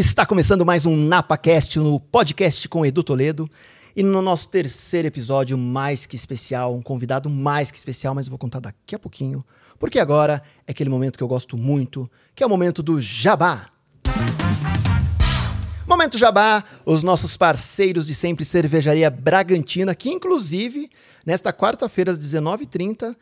Está começando mais um NapaCast no podcast com Edu Toledo. E no nosso terceiro episódio, mais que especial, um convidado mais que especial, mas eu vou contar daqui a pouquinho, porque agora é aquele momento que eu gosto muito, que é o momento do Jabá. Momento Jabá, os nossos parceiros de sempre, Cervejaria Bragantina, que inclusive, nesta quarta-feira às 19h30,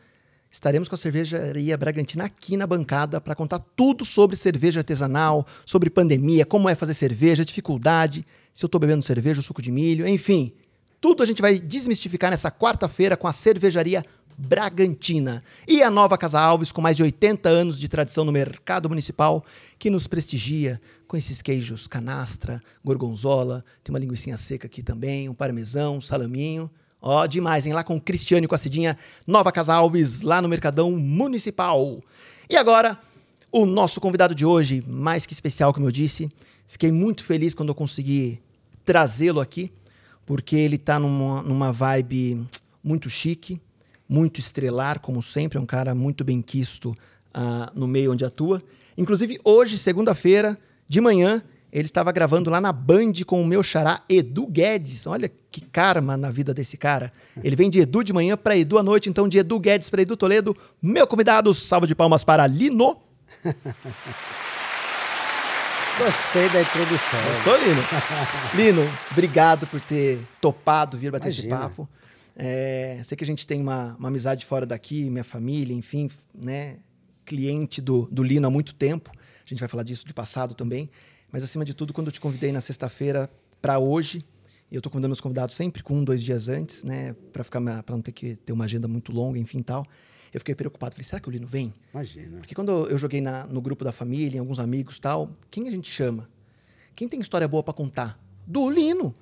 estaremos com a Cervejaria Bragantina aqui na bancada para contar tudo sobre cerveja artesanal, sobre pandemia, como é fazer cerveja, dificuldade, se eu estou bebendo cerveja, suco de milho, enfim. Tudo a gente vai desmistificar nessa quarta-feira com a Cervejaria Bragantina. E a nova Casa Alves, com mais de 80 anos de tradição no mercado municipal, que nos prestigia com esses queijos canastra, gorgonzola, tem uma linguiça seca aqui também, um parmesão, um salaminho. Ó, demais, hein? Lá com o Cristiano e com a Cidinha, Nova Casa Alves, lá no Mercadão Municipal. E agora, o nosso convidado de hoje, mais que especial, como eu disse. Fiquei muito feliz quando eu consegui trazê-lo aqui, porque ele está numa, numa vibe muito chique, muito estrelar, como sempre, é um cara muito bem quisto uh, no meio onde atua. Inclusive, hoje, segunda-feira, de manhã, ele estava gravando lá na Band com o meu xará Edu Guedes. Olha que karma na vida desse cara. Ele vem de Edu de manhã para Edu à noite, então de Edu Guedes para Edu Toledo. Meu convidado, salva de palmas para Lino. Gostei da introdução. Gostou, Lino? Lino, obrigado por ter topado vir bater Imagina. esse papo. É, sei que a gente tem uma, uma, amizade fora daqui, minha família, enfim, né? Cliente do, do Lino há muito tempo. A gente vai falar disso de passado também. Mas, acima de tudo, quando eu te convidei na sexta-feira para hoje, e eu estou convidando os convidados sempre com um, dois dias antes, né? Para ficar para não ter que ter uma agenda muito longa, enfim tal. Eu fiquei preocupado. Falei, será que o Lino vem? Imagina. Porque quando eu joguei na, no grupo da família, alguns amigos tal, quem a gente chama? Quem tem história boa para contar? Do Lino.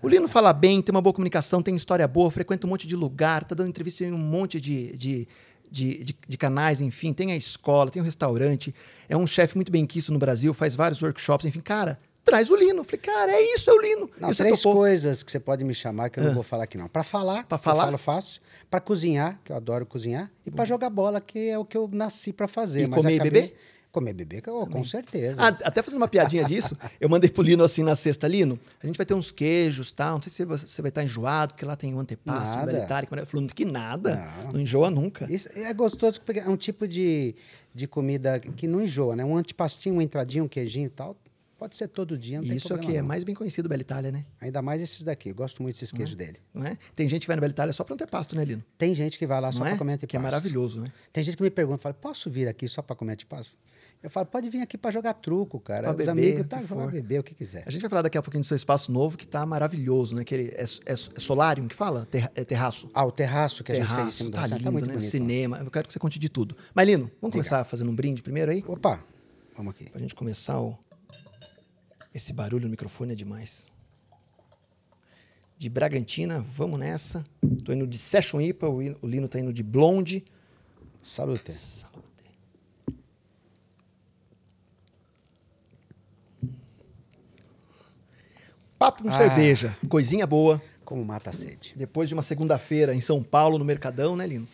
o Lino fala bem, tem uma boa comunicação, tem história boa, frequenta um monte de lugar, tá dando entrevista em um monte de, de, de, de, de canais, enfim, tem a escola, tem o restaurante, é um chefe muito bem quisto no Brasil, faz vários workshops, enfim, cara, traz o Lino. Falei, cara, é isso, é o Lino. Não, três coisas que você pode me chamar que eu ah. não vou falar aqui não. Para falar, para falar, eu falo fácil. Para cozinhar, que eu adoro cozinhar, e para jogar bola, que é o que eu nasci para fazer. E comer acabei... e beber? Comer bebê, oh, com certeza. Ah, até fazendo uma piadinha disso, eu mandei pro Lino assim na sexta, Lino, a gente vai ter uns queijos, tá? Não sei se você vai estar enjoado, porque lá tem o antepasto, o belitário. Falou, que nada, não, não enjoa nunca. Isso é gostoso, porque é um tipo de, de comida que não enjoa, né? Um antepastinho, uma entradinha, um queijinho e tal, Pode ser todo dia, não Isso é o que é mais bem conhecido do Bela Itália, né? Ainda mais esses daqui. Eu gosto muito desses queijos é? dele. Não é? Tem gente que vai no Bela Itália só para antepasto, né, Lino? Tem gente que vai lá só para é? comer antepasto. Que é maravilhoso, né? Tem gente que me pergunta, fala, posso vir aqui só para comer antepasto? Eu falo, pode vir aqui para jogar truco, cara. Pra Os beber, amigos, tá, para beber o que quiser. A gente vai falar daqui a pouquinho do seu espaço novo, que tá maravilhoso, né? Que ele é, é, é solarium que fala? Ter, é terraço. Ah, o terraço que terraço, a gente fez em cima tá, tá lindo, tá muito né? bonito. Cinema. Eu quero que você conte de tudo. Mas, Lino, vamos começar fazendo um brinde primeiro aí? Opa, vamos aqui. Pra gente começar o... Esse barulho no microfone é demais. De Bragantina, vamos nessa. Tô indo de Session IPA, o Lino tá indo de Blonde. Salute. Salute. Papo com ah. cerveja, coisinha boa. Como mata a sede. Depois de uma segunda-feira em São Paulo, no Mercadão, né, Lino?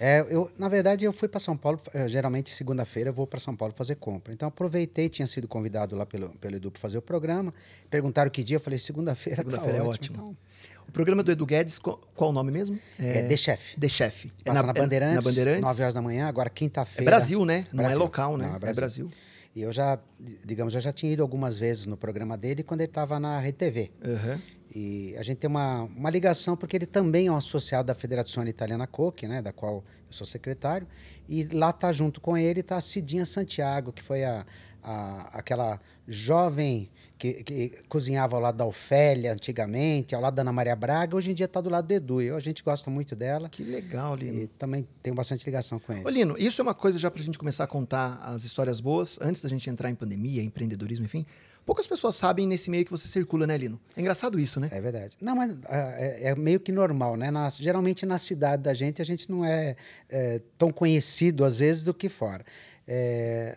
É, eu, na verdade, eu fui para São Paulo, eh, geralmente segunda-feira eu vou para São Paulo fazer compra. Então aproveitei, tinha sido convidado lá pelo, pelo Edu para fazer o programa. Perguntaram que dia, eu falei segunda-feira. Segunda-feira tá é ótimo. ótimo. Então... O programa do Edu Guedes, qual, qual o nome mesmo? É, é The Chef. The Chef. É na, na, Bandeirantes, é na Bandeirantes. 9 horas da manhã, agora quinta-feira. É Brasil, né? Não é local, né? Não, é, Brasil. é Brasil. E eu já, digamos, eu já tinha ido algumas vezes no programa dele quando ele estava na Rede TV. Uhum. E a gente tem uma, uma ligação porque ele também é um associado da Federação Italiana Coque, né, da qual eu sou secretário. E lá tá junto com ele tá a Cidinha Santiago, que foi a, a aquela jovem que, que, cozinhava ao lado da Ofélia antigamente, ao lado da Ana Maria Braga, hoje em dia está do lado do Edu. E a gente gosta muito dela. Que legal, Lino. E também tenho bastante ligação com ele. Ô, Lino, isso é uma coisa já para a gente começar a contar as histórias boas, antes da gente entrar em pandemia, empreendedorismo, enfim. Poucas pessoas sabem nesse meio que você circula, né, Lino? É engraçado isso, né? É verdade. Não, mas é, é meio que normal, né? Na, geralmente na cidade da gente a gente não é, é tão conhecido às vezes do que fora. É,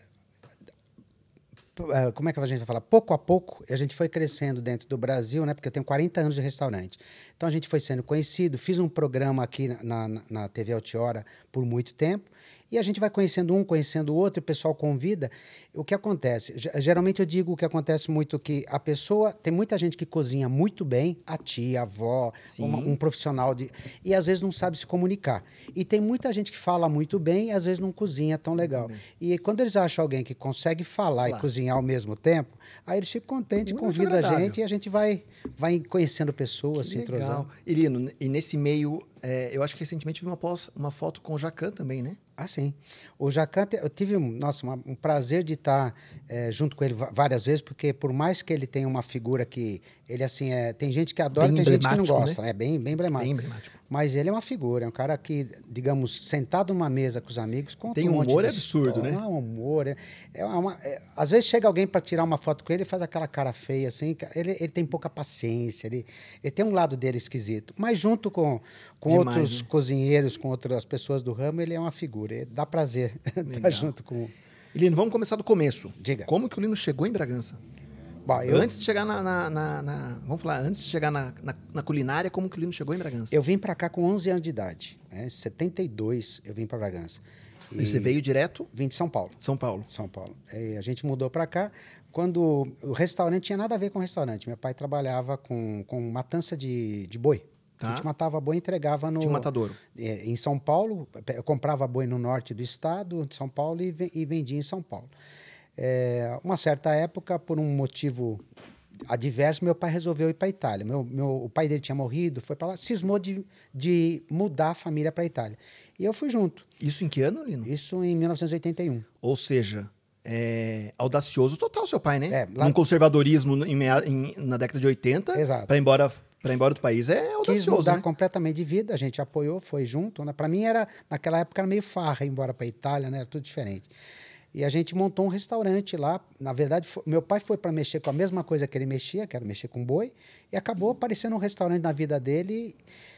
como é que a gente vai falar? Pouco a pouco, a gente foi crescendo dentro do Brasil, né? Porque eu tenho 40 anos de restaurante. Então a gente foi sendo conhecido. Fiz um programa aqui na, na, na TV Altiora por muito tempo. E a gente vai conhecendo um, conhecendo o outro, e o pessoal convida. O que acontece? Geralmente eu digo o que acontece muito que a pessoa. Tem muita gente que cozinha muito bem, a tia, a avó, uma, um profissional de. E às vezes não sabe se comunicar. E tem muita gente que fala muito bem e às vezes não cozinha tão legal. E quando eles acham alguém que consegue falar claro. e cozinhar ao mesmo tempo, aí eles ficam contentes, convidam a gente e a gente vai, vai conhecendo pessoas, que se entrosando. Irino, e nesse meio é, eu acho que recentemente vi uma, pós, uma foto com o Jacan também, né? Ah, sim. O Jacan, eu tive nossa, um prazer de estar é, junto com ele várias vezes, porque por mais que ele tenha uma figura que ele assim é, tem gente que adora, bem tem gente que não gosta, né? É bem, bem emblemático. Bem emblemático. Mas ele é uma figura, é um cara que, digamos, sentado numa mesa com os amigos, conta tem um, um humor absurdo, história, né? Um humor, é, é uma, é, às vezes chega alguém para tirar uma foto com ele e faz aquela cara feia assim, ele, ele tem pouca paciência, ele, ele tem um lado dele esquisito, mas junto com, com Demais, outros né? cozinheiros, com outras pessoas do ramo, ele é uma figura, dá prazer estar junto com Lino, vamos começar do começo. Diga. Como que o Lino chegou em Bragança? Bom, eu... Antes de chegar na, na, na, na, Vamos falar, antes de chegar na, culinária, como que o Lino chegou em Bragança? Eu vim para cá com 11 anos de idade. Né? Em 72 eu vim para Bragança. E, e você veio direto? Vim de São Paulo. São Paulo. São Paulo. E a gente mudou para cá quando o restaurante tinha nada a ver com restaurante. Meu pai trabalhava com, com matança de, de boi. Tá. A gente matava boi e entregava no. Tinha um matadouro. É, em São Paulo, eu comprava boi no norte do estado, de São Paulo, e, e vendia em São Paulo. É, uma certa época, por um motivo adverso, meu pai resolveu ir para a Itália. Meu, meu, o pai dele tinha morrido, foi para lá, cismou de, de mudar a família para a Itália. E eu fui junto. Isso em que ano, Lino? Isso em 1981. Ou seja, é, audacioso total seu pai, né? É, lá... Um conservadorismo em, em, na década de 80 para embora para embora do país é audacioso, Quis mudar né? completamente de vida, a gente apoiou, foi junto. Né? Para mim era naquela época era meio farra ir embora para a Itália, né? Era tudo diferente. E a gente montou um restaurante lá. Na verdade, foi, meu pai foi para mexer com a mesma coisa que ele mexia, que era mexer com boi, e acabou aparecendo um restaurante na vida dele.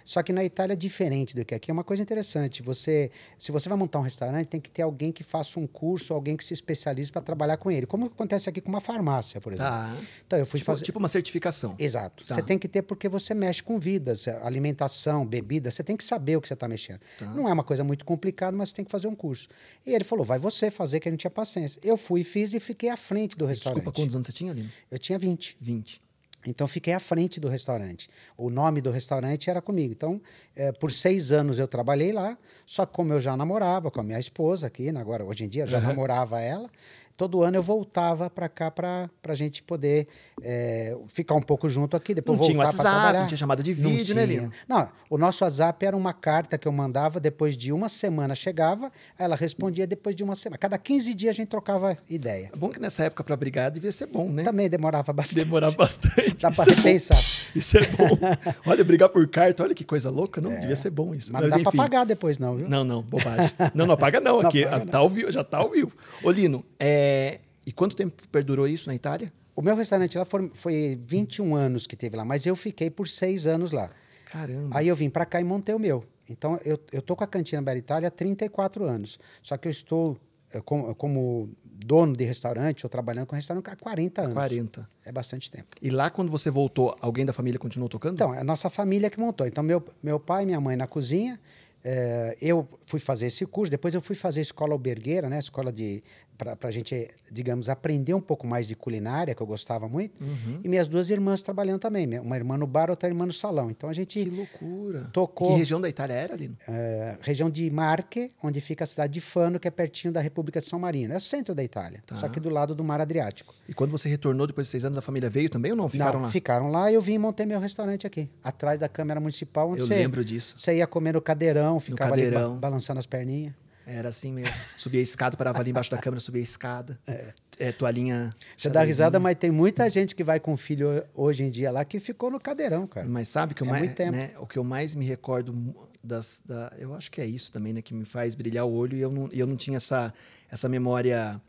Só que na Itália é diferente do que aqui. É uma coisa interessante. Você, se você vai montar um restaurante, tem que ter alguém que faça um curso, alguém que se especialize para trabalhar com ele. Como acontece aqui com uma farmácia, por exemplo. Tá. Então eu fui tipo, fazer tipo uma certificação. Exato. Tá. Você tem que ter porque você mexe com vidas, alimentação, bebida. Você tem que saber o que você está mexendo. Tá. Não é uma coisa muito complicada, mas você tem que fazer um curso. E ele falou: vai você fazer, que a gente tinha paciência. Eu fui, fiz e fiquei à frente do restaurante. Desculpa, quantos anos você tinha, ali? Eu tinha 20. 20. Então, fiquei à frente do restaurante. O nome do restaurante era comigo. Então, é, por seis anos eu trabalhei lá, só que como eu já namorava com a minha esposa aqui, né, agora hoje em dia já namorava ela, todo ano eu voltava para cá para a gente poder é, ficar um pouco junto aqui, depois não para trabalhar. Não tinha chamada de vídeo, né, Lino? Não, o nosso WhatsApp era uma carta que eu mandava, depois de uma semana chegava, ela respondia depois de uma semana. Cada 15 dias a gente trocava ideia. É bom que nessa época para brigar devia ser bom, né? Também demorava bastante. Demorava bastante. Dá para é pensar. Isso é bom. olha, brigar por carta, olha que coisa louca, não? É. Devia ser bom isso. Mas, Mas não dá para pagar depois não, viu? Não, não, bobagem. não, não apaga não, aqui não apaga, tá não. Ao vivo, já tá ao vivo. Ô Lino, é e quanto tempo perdurou isso na Itália? O meu restaurante lá foi, foi 21 anos que teve lá, mas eu fiquei por seis anos lá. Caramba. Aí eu vim para cá e montei o meu. Então eu, eu tô com a Cantina Bela Itália há 34 anos. Só que eu estou eu, como, como, dono de restaurante ou trabalhando com restaurante há 40 anos. 40. É bastante tempo. E lá, quando você voltou, alguém da família continuou tocando? Então, é a nossa família que montou. Então, meu, meu pai e minha mãe na cozinha. É, eu fui fazer esse curso, depois eu fui fazer escola albergueira, né? Escola de para a gente, digamos, aprender um pouco mais de culinária, que eu gostava muito. Uhum. E minhas duas irmãs trabalhando também. Uma irmã no bar, outra irmã no salão. Então a gente. Que loucura! Tocou. Que região da Itália era, ali? É, região de Marche, onde fica a cidade de Fano, que é pertinho da República de São Marino. É o centro da Itália, tá. só que do lado do Mar Adriático. E quando você retornou depois de seis anos, a família veio também ou não? Ficaram não, lá? Ficaram lá e eu vim montei meu restaurante aqui, atrás da Câmara Municipal. Onde eu você, lembro disso. Você ia comer no cadeirão, ficava no cadeirão. ali ba balançando as perninhas. Era assim mesmo. Subia a escada, parava ali embaixo da câmera, subia a escada. É. é toalhinha. Você dá risada, mas tem muita gente que vai com filho hoje em dia lá que ficou no cadeirão, cara. Mas sabe que é mais, né, o que eu mais me recordo das. Da, eu acho que é isso também, né? Que me faz brilhar o olho e eu não, eu não tinha essa, essa memória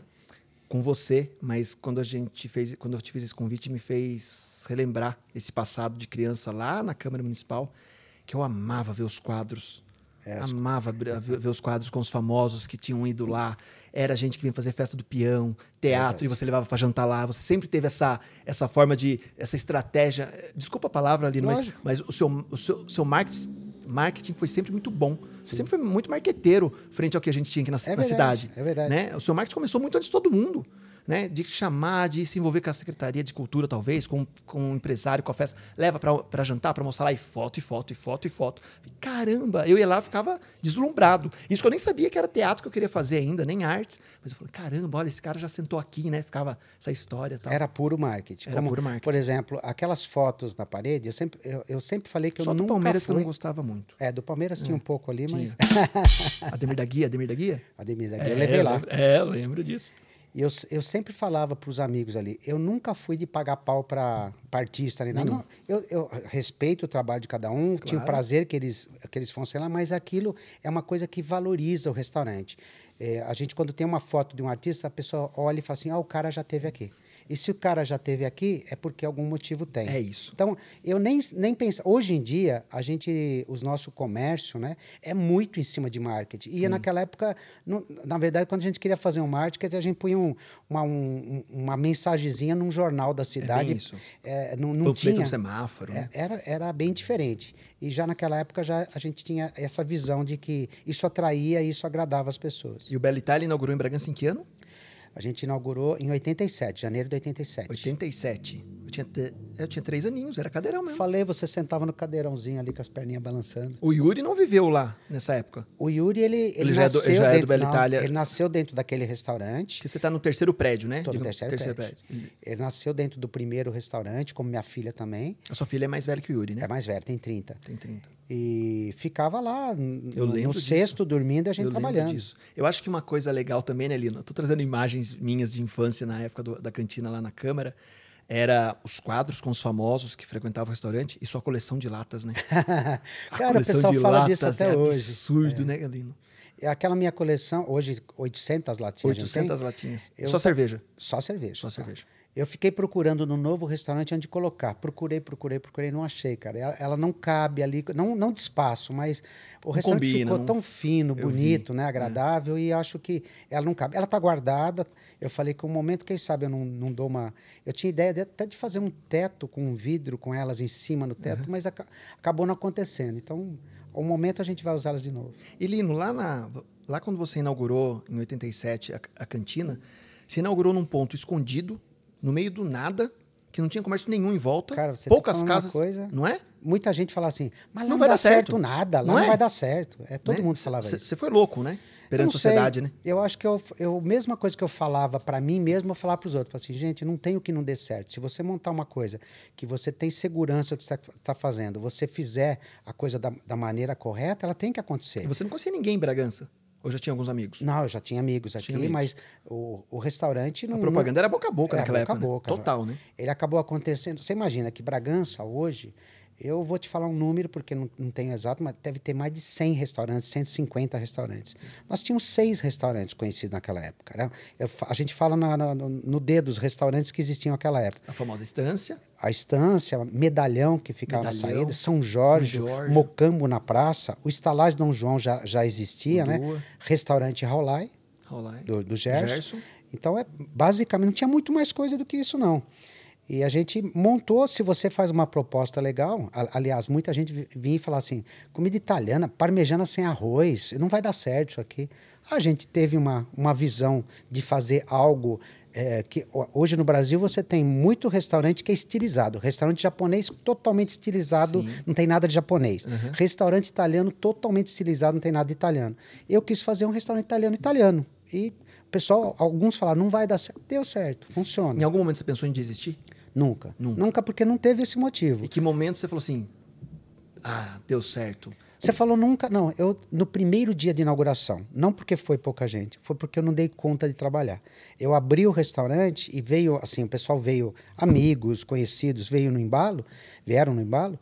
com você, mas quando a gente fez, quando eu te fiz esse convite, me fez relembrar esse passado de criança lá na Câmara Municipal, que eu amava ver os quadros é, Amava ver os quadros com os famosos que tinham ido lá. Era gente que vinha fazer festa do peão, teatro, é, e você levava para jantar lá. Você sempre teve essa, essa forma de. essa estratégia. Desculpa a palavra ali, mas, mas o, seu, o seu, seu marketing marketing foi sempre muito bom. Você sempre foi muito marqueteiro frente ao que a gente tinha aqui na, É na verdade, cidade. é verdade. Né? O seu marketing começou muito antes de todo mundo. Né? De chamar, de se envolver com a Secretaria de Cultura, talvez, com, com um empresário, com a festa. Leva para jantar, para mostrar lá, e foto, e foto, e foto, e foto. Caramba, eu ia lá ficava deslumbrado. Isso que eu nem sabia que era teatro que eu queria fazer ainda, nem artes. Mas eu falei, caramba, olha, esse cara já sentou aqui, né? Ficava essa história tal. Era puro marketing. Era puro marketing. Por exemplo, aquelas fotos na parede, eu sempre, eu, eu sempre falei que Só eu do nunca Palmeiras que eu fui... não gostava muito. É, do Palmeiras tinha um pouco ali, mas... Ademir da Guia, Ademir da Guia? Ademir, eu levei lá. É, eu lembro disso. Eu, eu sempre falava para os amigos ali, eu nunca fui de pagar pau para artista nem nada. Eu, eu respeito o trabalho de cada um, tinha o Claro. prazer que eles, que eles fossem lá, mas aquilo é uma coisa que valoriza o restaurante. É, a gente, quando tem uma foto de um artista, a pessoa olha e fala assim, ah, o cara já teve aqui. E se o cara já teve aqui, é porque algum motivo tem. É isso. Então, eu nem, nem penso. Hoje em dia, a gente, os nosso comércio, né, é muito em cima de marketing. E naquela época, não- na verdade, quando a gente queria fazer um marketing, a gente punha um- uma, um- uma mensagenzinha num jornal da cidade. bem isso. É, não não Panfleto tinha. no semáforo, né? É, Era, era bem diferente. E já naquela época já a gente tinha essa visão de que isso atraía e isso agradava as pessoas. E o Bela Itália inaugurou em Bragança em que ano? A gente inaugurou em 87, janeiro de 87. 87. Eu tinha, te- eu tinha três aninhos, era cadeirão mesmo. Falei, você sentava no cadeirãozinho ali com as perninhas balançando. O Yuri não viveu lá nessa época. O Yuri, ele, ele, Ele já é do- nasceu já é do dentro, Bela não, Itália. Ele nasceu dentro daquele restaurante. Porque você tá no terceiro prédio, né? Tô no Digo, terceiro prédio. Ele nasceu dentro do primeiro restaurante, como minha filha também. A sua filha é mais velha que o Yuri, né? É mais velha, tem 30. Tem 30. E ficava lá Eu no, lembro no sexto, dormindo e a gente Eu trabalhando. disso. Eu acho que uma coisa legal também, né, Lino? Eu tô trazendo imagens minhas de infância na época do- da cantina lá na Câmara. Era os quadros com os famosos que frequentavam o restaurante e sua coleção de latas, né? A Cara, o coleção pessoal de fala disso latas até é hoje. absurdo, né, Lino? E Aquela minha coleção, hoje 800 latinhas. a gente tem? 800 latinhas. Eu- Só cerveja. Só cerveja. Só cerveja. Eu fiquei procurando no novo restaurante onde colocar. Procurei, procurei, procurei, não achei, cara. Ela, ela não cabe ali, não, não de espaço, mas o restaurante combina, ficou não- tão fino, bonito, vi, né, agradável, e acho que ela não cabe. Ela está guardada. Eu falei que um momento, quem sabe, eu não, não dou uma. Eu tinha ideia de, até de fazer um teto com um vidro com elas em cima no teto, mas aca- acabou não acontecendo. Então, o momento a gente vai usá-las de novo. E Lino, lá, na, lá quando você inaugurou, em 87, a, a cantina, você inaugurou num ponto escondido, no meio do nada, que não tinha comércio nenhum em volta. Cara, você tá poucas uma casas. coisa- Não é? Muita gente fala assim, mas lá Não vai dar certo. certo nada, lá Não não, é? vai dar certo. É, todo Né? mundo falava isso. Você foi louco, né? Eu Perante a sociedade, sei. né? Eu acho que eu, eu mesma coisa que eu falava para mim mesmo, eu falava para os outros. Falava assim, gente, não tem o que não dê certo. Se você montar uma coisa que você tem segurança do que você está fazendo, você fizer a coisa da, da maneira correta, ela tem que acontecer. E você não conhecia ninguém em Bragança? Ou já tinha alguns amigos? Não, eu já tinha amigos aqui, Tinha amigos. mas o, o restaurante não. A propaganda era boca a boca É, naquela boca a época. né? boca. Total, né? Ele acabou acontecendo. Você imagina que Bragança hoje, eu vou te falar um número porque não, não tenho exato, mas deve ter mais de 100 restaurantes, 150 restaurantes. Nós tínhamos seis restaurantes conhecidos naquela época. Né? Eu a gente fala na- na- no, dedo os restaurantes que existiam naquela época. A famosa estância. A Estância, Medalhão, que ficava na Medalhão, saída, São Jorge, São Jorge. Mocambo na praça, o Estalagem Dom João já, já existia, né? Restaurante Raulai, Raulai. do, do Gerson. Gerson. Então, é, basicamente, não tinha muito mais coisa do que isso, não. E a gente montou, se você faz uma proposta legal, aliás, muita gente vi- vinha e falava assim, comida italiana, parmejana sem arroz, não vai dar certo isso aqui. A gente teve uma, uma visão de fazer algo é, que ho- hoje no Brasil você tem muito restaurante que é estilizado. Restaurante japonês totalmente estilizado, Sim. não tem nada de japonês. Restaurante italiano totalmente estilizado, não tem nada de italiano. Eu quis fazer um restaurante italiano italiano. E o pessoal, alguns falaram, não vai dar certo. Deu certo, funciona. Em algum momento você pensou em desistir? Nunca. Nunca. Nunca. porque não teve esse motivo. E que momento você falou assim: ah, deu certo? Você falou nunca, não. Eu no primeiro dia de inauguração, não porque foi pouca gente, foi porque eu não dei conta de trabalhar. Eu abri o restaurante e veio assim, o pessoal veio, amigos, conhecidos, veio no embalo, vieram no embalo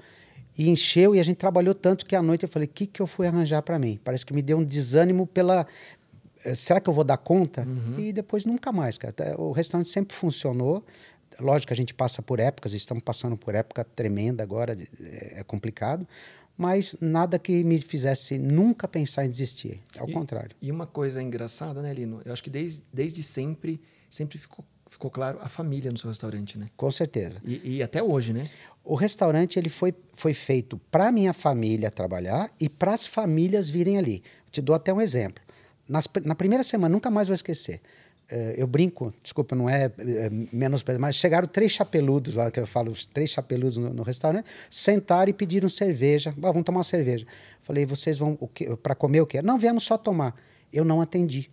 e encheu e a gente trabalhou tanto que à noite eu falei, o que que eu fui arranjar para mim? Parece que me deu um desânimo pela eh, será que eu vou dar conta? E depois nunca mais, cara. O restaurante sempre funcionou. Lógico que a gente passa por épocas, estamos passando por época tremenda agora, é é complicado, mas nada que me fizesse nunca pensar em desistir. Ao E- contrário. E uma coisa engraçada, né, Lino? Eu acho que desde, desde sempre, sempre ficou ficou claro, a família no seu restaurante, né? Com certeza. E, e até hoje, né? O restaurante ele foi, foi feito para minha família trabalhar e para as famílias virem ali. Te dou até um exemplo. Nas, na primeira semana, nunca mais vou esquecer. Uh, eu brinco, desculpa, não é, é menos, mas chegaram três chapeludos lá, que eu falo, três chapeludos no, no restaurante, sentaram e pediram cerveja. Ah, vamos tomar uma cerveja. Falei, vocês vão para comer o quê? Não, viemos só tomar. Eu não atendi.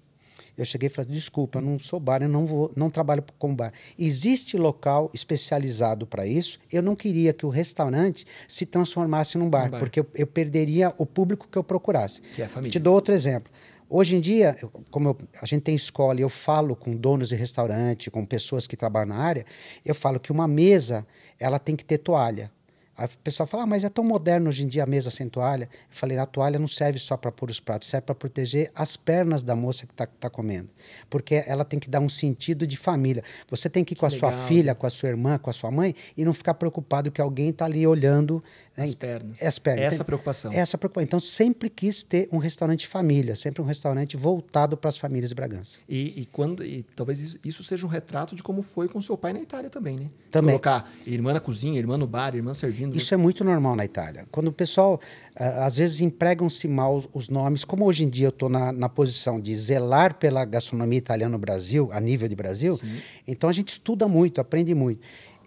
Eu cheguei e falei: desculpa, eu não sou bar, eu não, vou, não trabalho com bar. Existe local especializado para isso. Eu não queria que o restaurante se transformasse num bar, um bar. porque eu, eu, perderia o público que eu procurasse. Que é a família. Te dou outro exemplo. Hoje em dia, como eu, a gente tem escola e eu falo com donos de restaurante, com pessoas que trabalham na área, eu falo que uma mesa ela tem que ter toalha. Aí o pessoal fala, ah, mas é tão moderno hoje em dia a mesa sem toalha. Eu falei, a toalha não serve só para pôr os pratos, serve para proteger as pernas da moça que está tá comendo. Porque ela tem que dar um sentido de família. Você tem que ir com que a legal. sua filha, com a sua irmã, com a sua mãe, e não ficar preocupado que alguém está ali olhando as pernas. As pernas. Essa Tem, preocupação. Essa preocupação. Então, sempre quis ter um restaurante família, sempre um restaurante voltado para as famílias de Bragança. E, e quando e talvez isso, isso, seja um retrato de como foi com seu pai na Itália também, né? Também. De colocar irmã na cozinha, irmã no bar, irmã servindo. Isso né? é muito normal na Itália. Quando o pessoal, às vezes, empregam-se mal os, nomes, como hoje em dia eu estou na, na posição de zelar pela gastronomia italiana no Brasil, a nível de Brasil, Sim. então a gente estuda muito, aprende muito.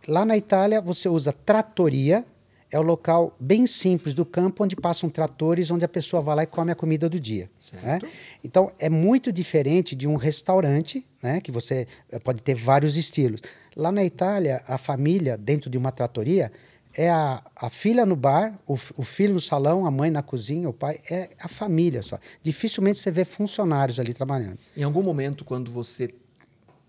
Lá na Itália, você usa trattoria, é o local bem simples do campo onde passam tratores, onde a pessoa vai lá e come a comida do dia. Né? Então, é muito diferente de um restaurante, né, que você eh, pode ter vários estilos. Lá na Itália, a família, dentro de uma tratoria, é a, a filha no bar, o, o, filho no salão, a mãe na cozinha, o pai, é a família só. Dificilmente você vê funcionários ali trabalhando. Em algum momento, quando você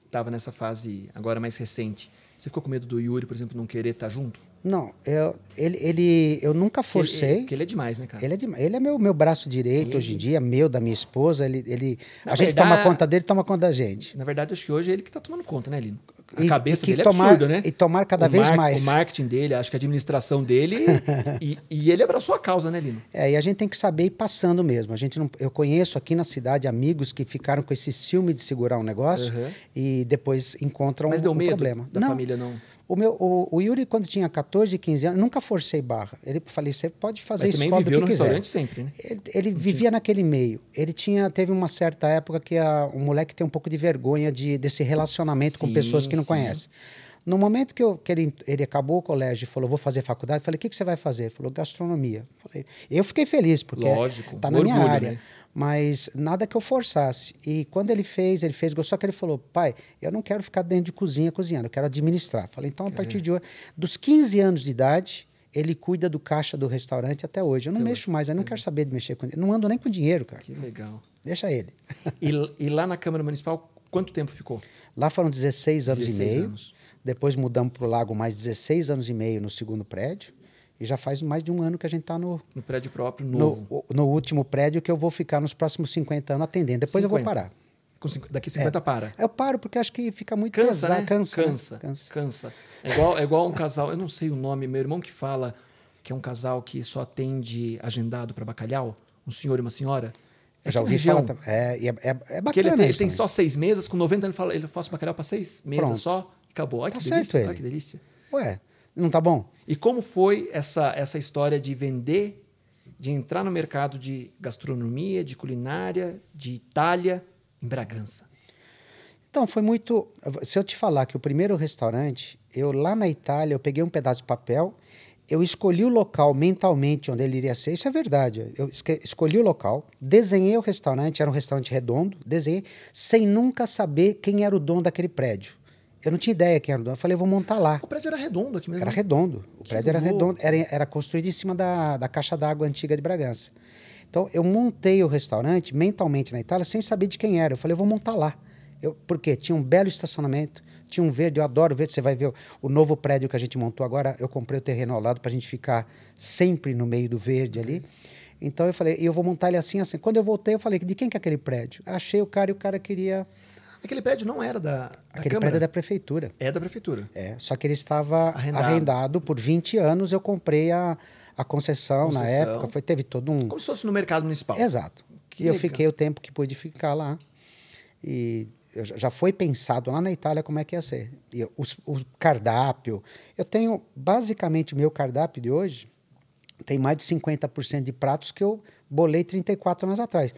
estava nessa fase agora mais recente, você ficou com medo do Yuri, por exemplo, não querer estar junto? Não, eu, ele, ele, eu nunca forcei. Porque ele, ele, é demais, né, cara? Ele é, de, ele é meu, meu braço direito ele... hoje em dia, meu, da minha esposa. Ele, ele, a gente verdade, toma conta dele, toma conta da gente. Na verdade, acho que hoje é ele que está tomando conta, né, Lino? A e, cabeça e dele tomar, é absurda, né? E tomar cada o vez mar, mais. O marketing dele, acho que a administração dele. e, e, ele abraçou a causa, né, Lino? É, e a gente tem que saber ir passando mesmo. A gente não, eu conheço aqui na cidade amigos que ficaram com esse ciúme de segurar um negócio uhum. e depois encontram Mas deu um medo problema. Da não, família não. O, meu, o, o, Yuri, quando tinha 14, 15 anos, nunca forcei barra. Ele falei, você pode fazer Mas escola viveu do que no quiser. sempre, né? Ele, ele vivia naquele meio. Ele tinha, teve uma certa época que a, um moleque tem um pouco de vergonha de, desse relacionamento sim, com pessoas que não sim. conhecem. No momento que, eu, que ele, ele acabou o colégio e falou, vou fazer faculdade, eu falei, o que, que você vai fazer? Ele falou, gastronomia. Eu, falei, eu fiquei feliz, porque está na orgulho, minha área. Né? mas nada que eu forçasse. E quando ele fez, ele fez, gostou que ele falou: pai, eu não quero ficar dentro de cozinha cozinhando, eu quero administrar. Falei: então, a partir de hoje, dos 15 anos de idade, ele cuida do caixa do restaurante até hoje. Eu não que mexo mais, eu não quero saber de mexer com ele. Não ando nem com dinheiro, cara. Que legal. Deixa ele. E, e lá na Câmara Municipal, quanto tempo ficou? Lá foram 16 anos 16 e meio. Anos. Depois mudamos para o Lago mais 16 anos e meio no segundo prédio. E já faz mais de um ano que a gente está no... No prédio próprio, novo. No, no, último prédio que eu vou ficar nos próximos 50 anos atendendo. Depois 50. eu vou parar. Com, daqui 50 é, para? Eu paro porque acho que fica muito cansa, pesado. Né? Cansa, cansa, né? cansa. Cansa. É igual, é igual um casal, eu não sei o nome, meu irmão que fala que é um casal que só atende agendado para bacalhau, um senhor e uma senhora. É eu já ouvi região. falar. É, é, é, é bacana. ele tem, ele tem só seis meses, com 90 anos ele fala, ele faz bacalhau para seis meses Pronto. só acabou. Olha tá que delícia. Olha que delícia. Ué, não tá bom? E como foi essa, essa história de vender, de entrar no mercado de gastronomia, de culinária, de Itália, em Bragança? Então, foi muito. Se eu te falar que o primeiro restaurante, eu lá na Itália, eu peguei um pedaço de papel, eu escolhi o local mentalmente onde ele iria ser, isso é verdade. Eu escolhi o local, desenhei o restaurante, era um restaurante redondo, desenhei, sem nunca saber quem era o dono daquele prédio. Eu não tinha ideia quem era o dono. Eu falei, vou montar lá. O prédio era redondo aqui mesmo? Era redondo. O que prédio louco. era redondo. Era, era construído em cima da, da caixa d'água antiga de Bragança. Então, eu montei o restaurante mentalmente na Itália sem saber de quem era. Eu falei, eu vou montar lá. Eu, por quê? Tinha um belo estacionamento, tinha um verde. Eu adoro verde. Você vai ver o, o novo prédio que a gente montou agora. Eu comprei o terreno ao lado para a gente ficar sempre no meio do verde ali. Então, eu falei, eu vou montar ele assim, assim. Quando eu voltei, eu falei, de quem que é aquele prédio? Achei o cara e o cara queria Aquele prédio não era da, da Aquele Câmara. prédio é da prefeitura. É da prefeitura. É, só que ele estava arrendado, arrendado por 20 anos. Eu comprei a, a concessão, concessão, na época. Foi, teve todo um. Como se fosse no mercado municipal. Exato. Que e legal. eu fiquei o tempo que pude ficar lá. E já foi pensado lá na Itália como é que ia ser. E o, o cardápio, eu tenho basicamente o meu cardápio de hoje tem mais de 50% de pratos que eu bolei 34 anos atrás.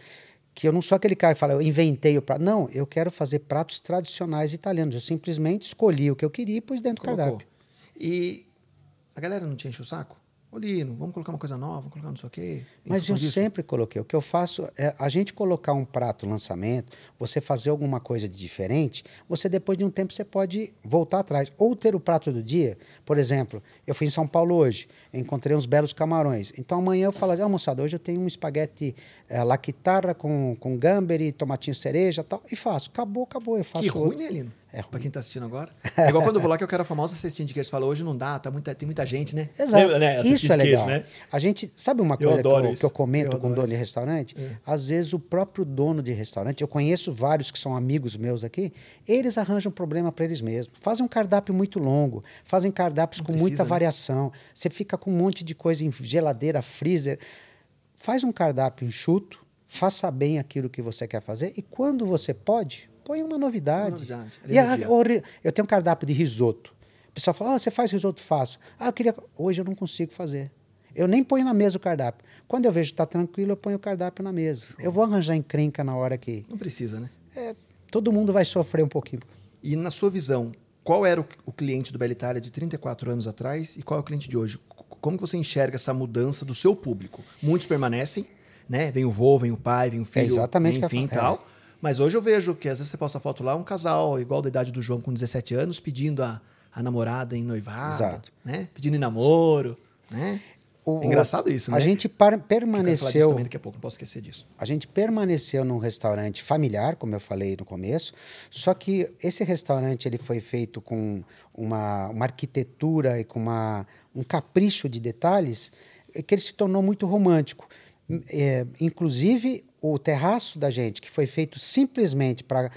Que eu não sou aquele cara que fala, eu inventei o prato. Não, eu quero fazer pratos tradicionais italianos. Eu simplesmente escolhi o que eu queria e pus dentro Colocou. do cardápio. E a galera não te enche o saco? Ô, Lino, vamos colocar uma coisa nova, vamos colocar não sei o quê. Mas eu disso? sempre coloquei. O que eu faço é a gente colocar um prato lançamento, você fazer alguma coisa de diferente, você depois de um tempo você pode voltar atrás. Ou ter o prato do dia. Por exemplo, eu fui em São Paulo hoje, encontrei uns belos camarões. Então amanhã eu falo assim, ah, moçada, hoje eu tenho um espaguete é, la chitarra com, com gamberi, tomatinho cereja e tal, e faço. Acabou, acabou. Eu faço Que ruim, outro. né, Lino? É. Pra quem tá assistindo agora. É igual quando eu vou lá que eu quero a famosa cestinha de queijo. Fala, hoje não dá, tá muita, tem muita gente, né? Exato. Lembra, né? Isso é de queijo, legal. né? A gente sabe uma Eu coisa que eu, que eu comento Eu com adoro dono de restaurante? Às vezes o próprio dono de restaurante, eu conheço vários que são amigos meus aqui, eles arranjam problema para eles mesmos. Fazem um cardápio muito longo, fazem cardápios Não com precisa, muita né? variação. Você fica com um monte de coisa em geladeira, freezer. Faz um cardápio enxuto, faça bem aquilo que você quer fazer e quando você pode, põe uma novidade. Uma novidade, E a- eu tenho um cardápio de risoto. O pessoal fala, ah, você faz risoto fácil. Ah, eu queria... Hoje eu não consigo fazer. Eu nem ponho na mesa o cardápio. Quando eu vejo que está tranquilo, eu ponho o cardápio na mesa. Eu vou arranjar encrenca na hora que... Não precisa, né? Todo mundo vai sofrer um pouquinho. E na sua visão, qual era o, o cliente do Bela Itália de 34 anos atrás e qual é o cliente de hoje? Como você enxerga essa mudança do seu público? Muitos permanecem, né? Vem o vô, vem o pai, vem o filho, exatamente o que eu enfim, falo. É. Mas hoje eu vejo que às vezes você posta foto lá, um casal igual da idade do João com 17 anos, pedindo a, a namorada em noivado, Exato. né? Pedindo em namoro, né? O- É engraçado isso, né? A gente falar permaneceu... também daqui a pouco, não posso esquecer disso. A gente permaneceu num restaurante familiar, como eu falei no começo, só que esse restaurante ele foi feito com uma, uma arquitetura e com uma, um capricho de detalhes eh, que ele se tornou muito romântico. É, inclusive o terraço da gente, que foi feito simplesmente para.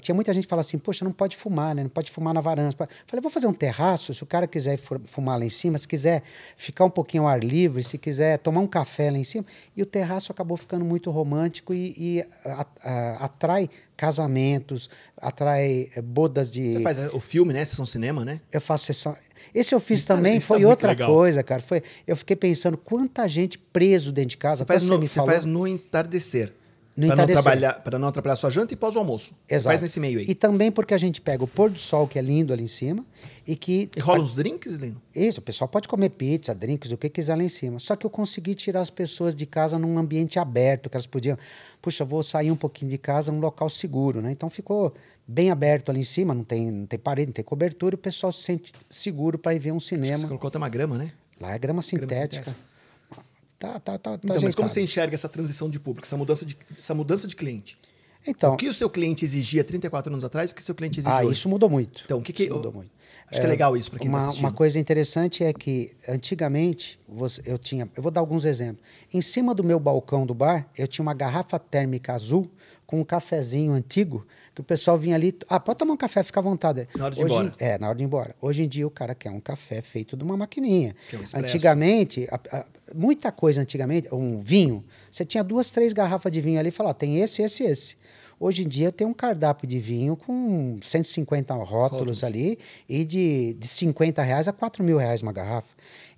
Tinha muita gente que fala assim: Poxa, não pode fumar, né? não pode fumar na varanda. Falei, vou fazer um terraço, se o cara quiser fu- fumar lá em cima, se quiser ficar um pouquinho ao ar livre, se quiser tomar um café lá em cima. E o terraço acabou ficando muito romântico e, e a- a- atrai casamentos, atrai eh, bodas de. Você faz é, o filme, né? Sessão cinema, né? Eu faço sessão. Esse eu fiz Isso tá- também, tá foi outra legal. coisa, cara. Foi, eu fiquei pensando quanta gente preso dentro de casa. Você até faz, você no, me você faz no entardecer. Entardecer. Não trabalhar, para não atrapalhar sua janta e pós o almoço. Você Exato. faz nesse meio aí. E também porque a gente pega o pôr do sol, que é lindo ali em cima, e que. E rola os drinks, Lino? Isso, o pessoal pode comer pizza, drinks, o que quiser lá em cima. Só que eu consegui tirar as pessoas de casa num ambiente aberto, que elas podiam. Puxa, vou sair um pouquinho de casa num local seguro, né? Então ficou bem aberto ali em cima, não tem, não tem parede, não tem cobertura, e o pessoal se sente seguro para ir ver um Você cinema. colocou até uma grama, né? Lá é grama sintética. sintética. Tá, tá, tá, tá Então, mas como você enxerga essa transição de público, essa mudança de, essa mudança de cliente? Então, o que o seu cliente exigia 34 anos atrás e o que o seu cliente exige ah, hoje? isso mudou muito. Então, o que que... Isso mudou muito. Acho que é legal isso para quem está uma, uma coisa interessante é que antigamente você- eu tinha, eu vou dar alguns exemplos. Em cima do meu balcão do bar, eu tinha uma garrafa térmica azul com um cafezinho antigo que o pessoal vinha ali, ah, pode tomar um café, fica à vontade. Na hora de ir Hoje, embora. É, na hora de ir embora. Hoje em dia o cara quer um café feito de uma maquininha. Que é um antigamente, a- a- muita coisa antigamente, um vinho, você tinha duas, três garrafas de vinho ali e falava, tem esse, esse, esse. Hoje em dia tem um cardápio de vinho com 150 rótulos, Rótulos. ali e de, de 50 reais a 4 mil reais uma garrafa.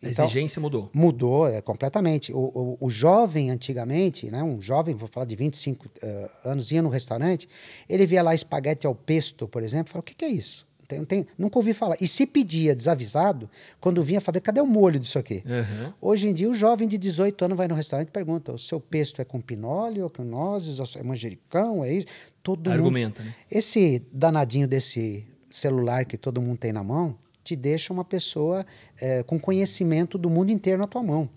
A Então, exigência mudou. mudou é, completamente. O, o, o jovem, antigamente, né, um jovem, vou falar de 25 eh, anos, ia no restaurante, ele via lá espaguete ao pesto, por exemplo, falava, o que, que é isso? Tem, tem, nunca ouvi falar. E se pedia desavisado, quando vinha, falava, cadê o molho disso aqui? Uhum. Hoje em dia, o jovem de 18 anos vai no restaurante e pergunta: o seu pesto é com pinole ou com nozes, ou é manjericão, é isso? Todo Argumenta, mundo... né? Esse danadinho desse celular que todo mundo tem na mão te deixa uma pessoa eh, com conhecimento do mundo inteiro na tua mão.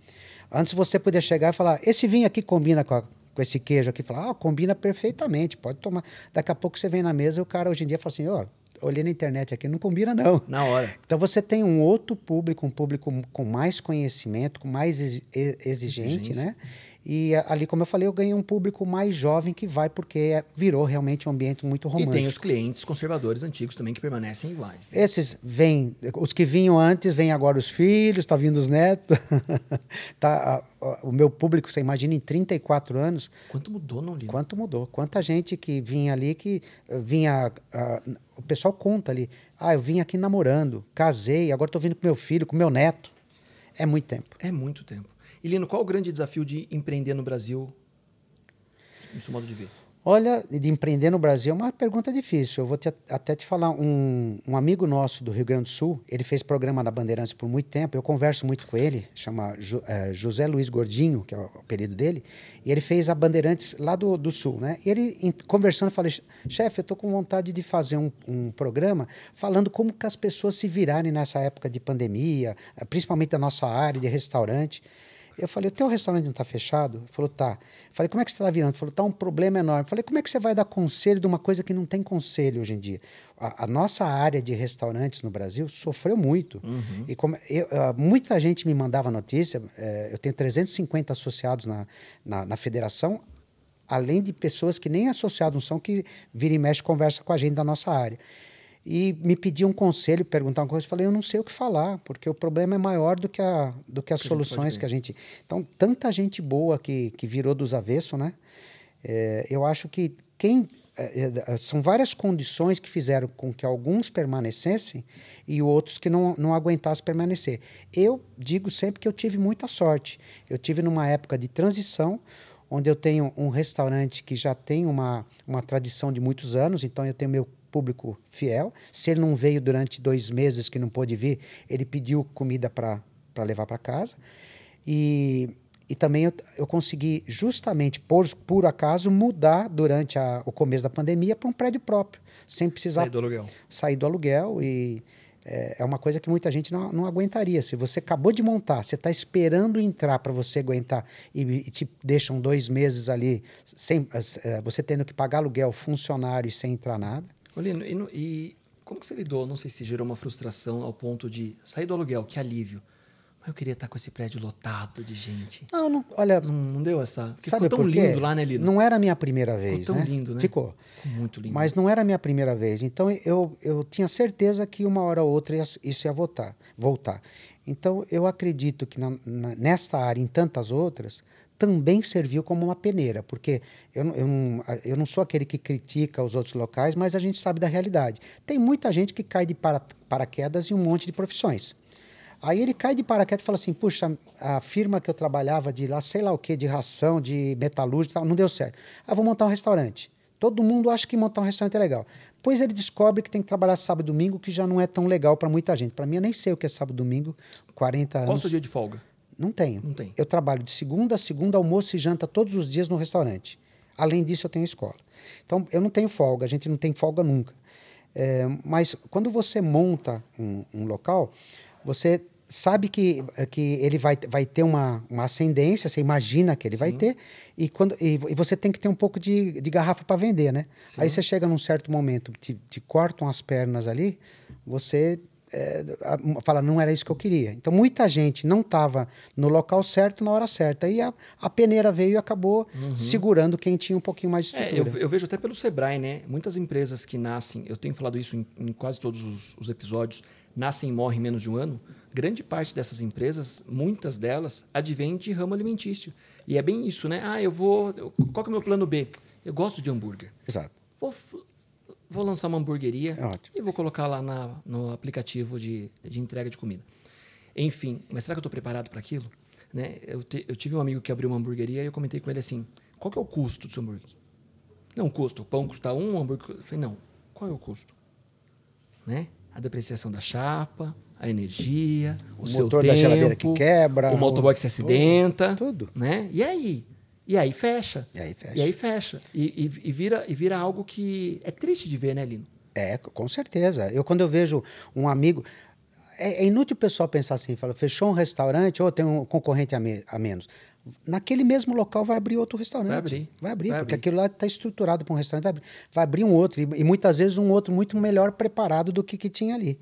Antes você podia chegar e falar: esse vinho aqui combina com, a- com esse queijo aqui. Falar: ah, combina perfeitamente, pode tomar. Daqui a pouco você vem na mesa e o cara hoje em dia fala assim: ó, olhei na internet aqui, não combina não. Na hora. Então você tem um outro público, um público com mais conhecimento, com mais exi- exigente, Exigência. né? E ali, como eu falei, eu ganhei um público mais jovem que vai porque virou realmente um ambiente muito romântico. E tem os clientes conservadores antigos também que permanecem iguais. Né? Esses vêm, os que vinham antes, vêm agora os filhos, está vindo os netos. tá, a, a, o meu público, você imagina, em 34 anos. Quanto mudou, não li? Quanto mudou? Quanta gente que vinha ali que uh, vinha. Uh, o pessoal conta ali. Ah, eu vim aqui namorando, casei, agora estou vindo com meu filho, com meu neto. É muito tempo. É muito tempo. E Lino, qual o grande desafio de empreender no Brasil, no seu modo de ver? Olha, de empreender no Brasil é uma pergunta difícil. Eu vou te, até te falar, um, um, amigo nosso do Rio Grande do Sul, ele fez programa na Bandeirantes por muito tempo, eu converso muito com ele, chama é, José Luiz Gordinho, que é o apelido dele, e ele fez a Bandeirantes lá do, do Sul, né? E ele, em, conversando, falei, chefe, eu estou com vontade de fazer um, um programa falando como que as pessoas se virarem nessa época de pandemia, principalmente da nossa área de restaurante. Eu falei, o teu restaurante não está fechado? Ele falou, tá. Eu falei, como é que você está virando? Ele falou, tá um problema enorme. Eu falei, como é que você vai dar conselho de uma coisa que não tem conselho hoje em dia? A, a nossa área de restaurantes no Brasil sofreu muito. Uhum. E como eu, uh, muita gente me mandava notícia, uh, eu tenho 350 associados na, na, na federação, além de pessoas que nem associados são, que vira e mexe conversa com a gente da nossa área e me pediu um conselho, perguntar uma coisa, eu falei, eu não sei o que falar, porque o problema é maior do que, a, do que as que soluções que a gente... Então, tanta gente boa que, que virou dos avessos, né? É, eu acho que quem... É, é, são várias condições que fizeram com que alguns permanecessem e outros que não, não aguentassem permanecer. Eu digo sempre que eu tive muita sorte. Eu tive numa época de transição, onde eu tenho um restaurante que já tem uma, uma tradição de muitos anos, então eu tenho meu público fiel. Se ele não veio durante dois meses que não pôde vir, ele pediu comida para levar para casa. E, e também eu, eu consegui, justamente por, por acaso, mudar durante a, o começo da pandemia para um prédio próprio, sem precisar sair do aluguel. Sair do aluguel e é, é uma coisa que muita gente não, não aguentaria. Se você acabou de montar, você está esperando entrar para você aguentar e, e, te deixam dois meses ali, sem, é, você tendo que pagar aluguel, funcionário e sem entrar nada. Olino, e, e, como que você lidou? Não sei se gerou uma frustração ao ponto de sair do aluguel, que alívio. Mas eu queria estar com esse prédio lotado de gente. Não, não olha. Não, não deu essa. Sabe ficou tão lindo lá, né, Lino? Não era a minha primeira vez. Ficou tão né? lindo, né? Ficou. Ficou muito lindo. Mas não era a minha primeira vez. Então eu, eu tinha certeza que uma hora ou outra isso ia voltar. voltar. Então eu acredito que na, na, nesta área e em tantas outras, também serviu como uma peneira, porque eu, eu, não, eu não sou aquele que critica os outros locais, mas a gente sabe da realidade. Tem muita gente que cai de para, paraquedas em um monte de profissões. Aí ele cai de paraquedas e fala assim: puxa, a firma que eu trabalhava de lá, sei lá o que, de ração, de metalúrgica, não deu certo. Ah, vou montar um restaurante. Todo mundo acha que montar um restaurante é legal. Pois ele descobre que tem que trabalhar sábado e domingo, que já não é tão legal para muita gente. Para mim, eu nem sei o que é sábado e domingo, 40 anos. Qual o seu dia de folga? Não tenho. Não tem. Eu trabalho de segunda a segunda, almoço e janta todos os dias no restaurante. Além disso, eu tenho escola. Então, eu não tenho folga, a gente não tem folga nunca. É, mas quando você monta um, um, local, você sabe que, que ele vai, vai ter uma, uma ascendência, você imagina que ele Sim. vai ter, e, quando, e, e, você tem que ter um pouco de, de garrafa para vender, né? Sim. Aí você chega num certo momento, te, te cortam as pernas ali, você é, fala, não era isso que eu queria. Então, muita gente não estava no local certo na hora certa. E a, a peneira veio e acabou uhum. segurando quem tinha um pouquinho mais de estrutura. É, eu, eu, vejo até pelo Sebrae, né? Muitas empresas que nascem, eu tenho falado isso em, em quase todos os, os, episódios, nascem e morrem em menos de um ano. Grande parte dessas empresas, muitas delas, advêm de ramo alimentício. E é bem isso, né? Ah, eu vou. Qual que é o meu plano B? Eu gosto de hambúrguer. Exato. Vou vou lançar uma hamburgueria é e vou colocar lá na, no aplicativo de, de entrega de comida. Enfim, mas será que eu estou preparado para aquilo? Né? Eu, te, eu, tive um amigo que abriu uma hamburgueria e eu comentei com ele assim: qual que é o custo do seu hambúrguer? Não, o custo. O pão custa um, o hambúrguer. Eu falei: não, qual é o custo? Né? A depreciação da chapa, a energia, o, o seu motor tempo, da geladeira que quebra, o motoboy que se acidenta, tudo. Né? E aí? E aí fecha. E aí fecha. E aí fecha. E, e, e, vira, e vira algo que é triste de ver, né, Lino? É, com certeza. Eu, quando eu vejo um amigo. É, é inútil o pessoal pensar assim, fala, fechou um restaurante ou tem um concorrente a, me, a menos. naquele mesmo local vai abrir outro restaurante. Vai abrir. Vai abrir, Vai porque abrir. aquilo lá está estruturado para um restaurante, vai abrir, vai abrir um outro, e, e muitas vezes um outro muito melhor preparado do que, que tinha ali.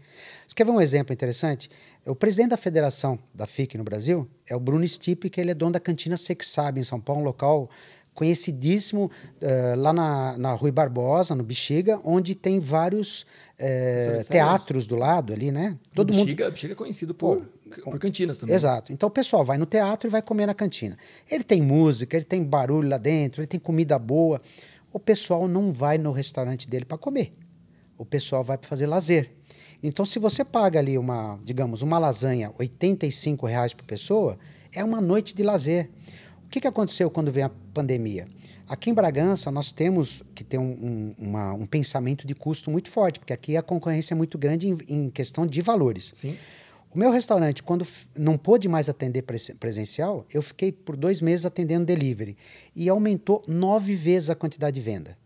Quer ver um exemplo interessante? O presidente da federação da FIC no Brasil é o Bruno Stipe, que ele é dono da cantina Sexab em São Paulo, um local conhecidíssimo eh, lá na, na Rui Barbosa, no Bexiga, onde tem vários Restaurantes teatros do lado ali, né? Todo mundo. Bexiga, Bexiga é conhecido por, por cantinas também. Exato. Então o pessoal vai no teatro e vai comer na cantina. Ele tem música, ele tem barulho lá dentro, ele tem comida boa. O pessoal não vai no restaurante dele para comer. O pessoal vai para fazer lazer. Então, se você paga ali uma, digamos, uma lasanha, 85 reais por pessoa, é uma noite de lazer. O que, que aconteceu quando veio a pandemia? Aqui em Bragança, nós temos que ter um, um, uma, um pensamento de custo muito forte, porque aqui a concorrência é muito grande em, em questão de valores. Sim. O meu restaurante, quando não pôde mais atender presen- presencial, eu fiquei por dois meses atendendo delivery. E aumentou nove vezes a quantidade de venda.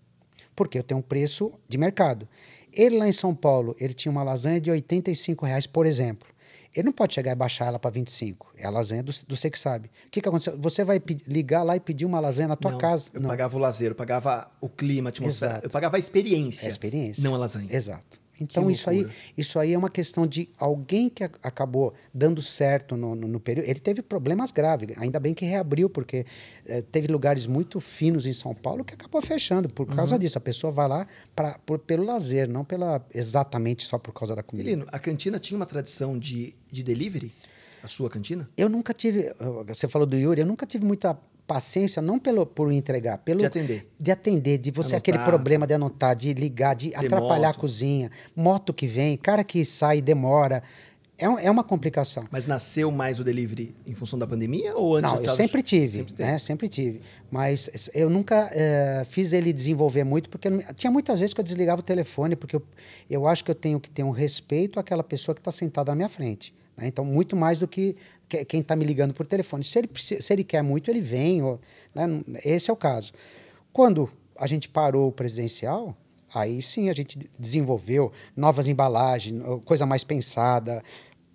Porque eu tenho um preço de mercado. Ele lá em São Paulo, ele tinha uma lasanha de 85 reais, por exemplo. Ele não pode chegar e baixar ela para 25. É a lasanha do, do Você que sabe. O que, que aconteceu? Você vai ligar lá e pedir uma lasanha na tua Não, casa. Eu não. pagava o lazer, eu pagava o clima, a atmosfera. Exato. Eu pagava a experiência. É experiência. Não a lasanha. Exato. Então, isso aí, isso aí é uma questão de alguém que acabou dando certo no, no- no período. Ele teve problemas graves, ainda bem que reabriu, porque eh, teve lugares muito finos em São Paulo que acabou fechando por Uhum. causa disso. A pessoa vai lá pra, por- pelo lazer, não pela, exatamente só por causa da comida. Lino, a cantina tinha uma tradição de, de delivery? A sua cantina? Eu nunca tive, você falou do Yuri, eu nunca tive muita paciência, não pelo, por entregar, pelo De atender. de atender, de você Anotar. aquele problema de anotar, de ligar, de atrapalhar moto. a cozinha, moto que vem, cara que sai e demora. É, um- é uma complicação. Mas nasceu mais o delivery em função da pandemia ou antes Não, eu sempre tive, Sempre né? Sempre tive. Mas eu nunca eh, fiz ele desenvolver muito, porque não- tinha muitas vezes que eu desligava o telefone, porque eu, eu acho que eu tenho que ter um respeito àquela pessoa que está sentada à minha frente. né? Então, muito mais do que- quem está me ligando por telefone. Se ele, se ele quer muito, ele vem. ou- né? Esse é o caso. Quando a gente parou o presidencial, aí sim a gente de- desenvolveu novas embalagens, coisa mais pensada.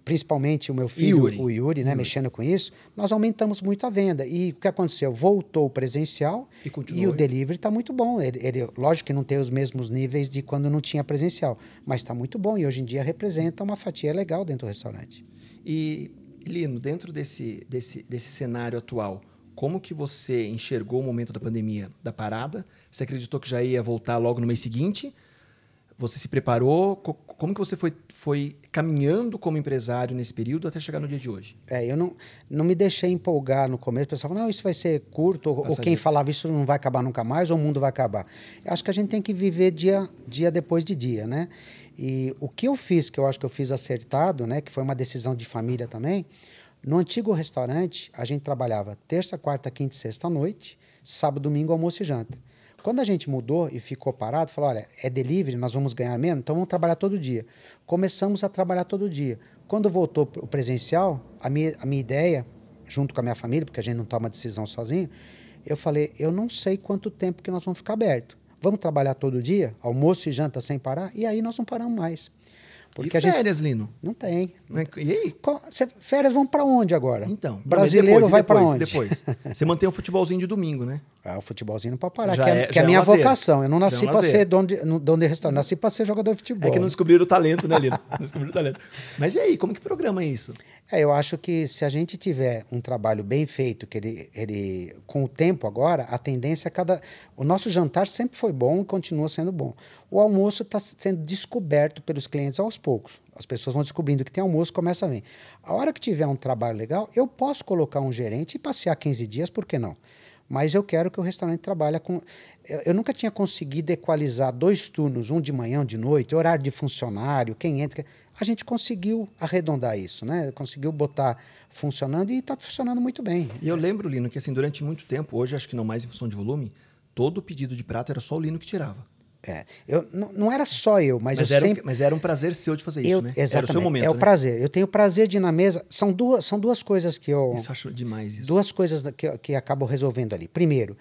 Principalmente o meu filho, Yuri. o Yuri, né, mexendo com isso, nós aumentamos muito a venda. E o que aconteceu? Voltou o presencial E continuou. o delivery está muito bom. Ele, ele- lógico que não tem os mesmos níveis de quando não tinha presencial, mas está muito bom e hoje em dia representa uma fatia legal dentro do restaurante. E, Lino, dentro desse, desse, desse cenário atual, como que você enxergou o momento da pandemia, da parada? Você acreditou que já ia voltar logo no mês seguinte? Você se preparou? Co- Como que você foi, foi caminhando como empresário nesse período até chegar no dia de hoje? É, eu não, não me deixei empolgar no começo. Falava, não, isso vai ser curto, ou, ou quem falava isso não vai acabar nunca mais, ou o mundo vai acabar. Eu acho que a gente tem que viver dia, dia depois de dia, né? E o que eu fiz, que eu acho que eu fiz acertado, né, que foi uma decisão de família também, no antigo restaurante, a gente trabalhava terça, quarta, quinta e sexta noite, sábado, domingo, almoço e janta. Quando a gente mudou e ficou parado, falou: olha, é delivery, nós vamos ganhar menos, então vamos trabalhar todo dia. Começamos a trabalhar todo dia. Quando voltou o presencial, a minha, a minha ideia, junto com a minha família, porque a gente não toma decisão sozinho, eu falei: eu não sei quanto tempo que nós vamos ficar aberto. Vamos trabalhar todo dia, almoço e janta sem parar, e aí nós não paramos mais. Porque e a gente férias, Lino? não tem. Né? E aí? Férias vão para onde agora? Então, brasileiro depois, vai para onde? Depois. Você mantém o futebolzinho de domingo, né? Ah, o futebolzinho não pode parar, Já que é, é- que é a é minha lazer. vocação. Eu não é nasci para ser dono de, no- dono de restaurante, nasci para ser jogador de futebol. É que não descobriram o talento, né, Lino? Não descobriram o talento. Mas e aí, como que programa isso? É, eu acho que se a gente tiver um trabalho bem feito, que ele, ele com o tempo agora, a tendência é cada. O nosso jantar sempre foi bom e continua sendo bom. O almoço está sendo descoberto pelos clientes aos poucos. As pessoas vão descobrindo que tem almoço, começa a vir. A hora que tiver um trabalho legal, eu posso colocar um gerente e passear 15 dias, por que não? Mas eu quero que o restaurante trabalhe com. Eu, eu nunca tinha conseguido equalizar dois turnos, um de manhã, um de noite, horário de funcionário, quem entra. A gente conseguiu arredondar isso, né? Conseguiu botar funcionando e está funcionando muito bem. E eu lembro, Lino, que assim, durante muito tempo, hoje acho que não mais em função de volume, todo pedido de prato era só o Lino que tirava. É, eu, não, não era só eu, mas, Mas, eu era, um- sempre. mas era um prazer seu de fazer eu, isso, né? Exatamente. Era o seu momento, é o né? prazer. Eu tenho o prazer de ir na mesa. São duas, são duas coisas que eu. Isso eu acho demais isso. Duas coisas que, que acabo resolvendo ali. Primeiro,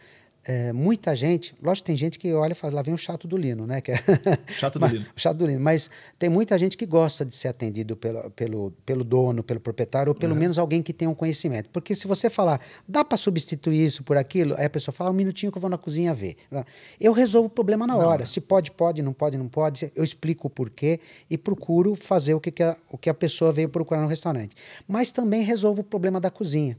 é, muita gente, lógico tem gente que olha e fala, lá vem o chato do Lino, né? Que é chato do mas, Lino. Chato do Lino. Mas tem muita gente que gosta de ser atendido pelo, pelo, pelo dono, pelo proprietário, ou pelo uhum. menos alguém que tenha um conhecimento. Porque se você falar, dá para substituir isso por aquilo, aí a pessoa fala, um minutinho que eu vou na cozinha ver. Eu resolvo o problema na hora. Não. Se pode, pode, não pode, não pode. Eu explico o porquê e procuro fazer o que, que, a, o que a pessoa veio procurar no restaurante. Mas também resolvo o problema da cozinha.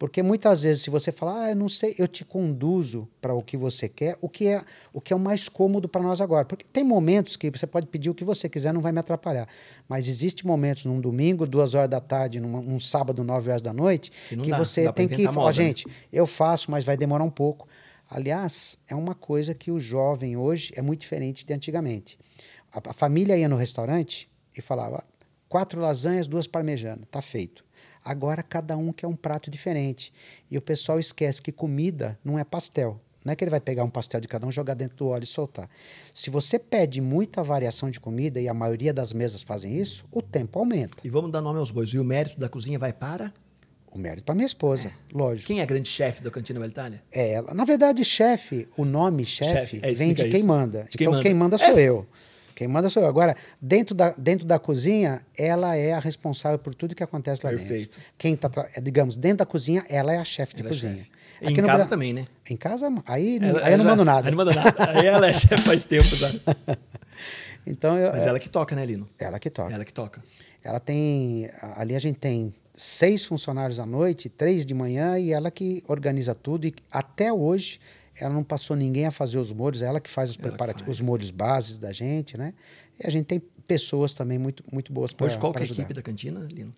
Porque muitas vezes, se você falar, ah, eu não sei, eu te conduzo para o que você quer, o que é o que é o mais cômodo para nós agora. Porque tem momentos que você pode pedir o que você quiser, não vai me atrapalhar. Mas existe momentos num domingo, duas horas da tarde, num, um sábado, nove horas da noite, que, que dá, você tem que falar, gente, eu faço, mas vai demorar um pouco. Aliás, é uma coisa que o jovem hoje é muito diferente de antigamente. A, a família ia no restaurante e falava quatro lasanhas, duas parmejanas, tá feito. Agora cada um quer um prato diferente. E o pessoal esquece que comida não é pastel. Não é que ele vai pegar um pastel de cada um, jogar dentro do óleo e soltar. Se você pede muita variação de comida, e a maioria das mesas fazem isso, o tempo aumenta. E vamos dar nome aos bois. E o mérito da cozinha vai para? O mérito para minha esposa, é. lógico. Quem é a grande chefe da Cantina Itália? É ela. Na verdade, chefe, o nome chefe é, vem de quem manda. De quem então, manda. quem manda sou eu. Quem manda sou eu. Agora, dentro da, dentro da cozinha, ela é a responsável por tudo que acontece lá Perfeito. dentro. Quem tá, digamos, dentro da cozinha, ela é a chefe de ela é cozinha. É em casa também, né? Em casa, aí, ela, aí eu não mando nada. Aí não manda nada. Aí ela é chefe faz tempo, sabe? então, eu, Mas ela que toca, né, Lino? Ela que toca. Ela que toca. Ela tem. Ali a gente tem seis funcionários à noite, três de manhã, e ela que organiza tudo. E até hoje ela não passou ninguém a fazer os molhos, é ela que faz os preparativos, os molhos bases da gente, né? E a gente tem pessoas também muito, muito boas para Hoje qual é a equipe da cantina, Lino?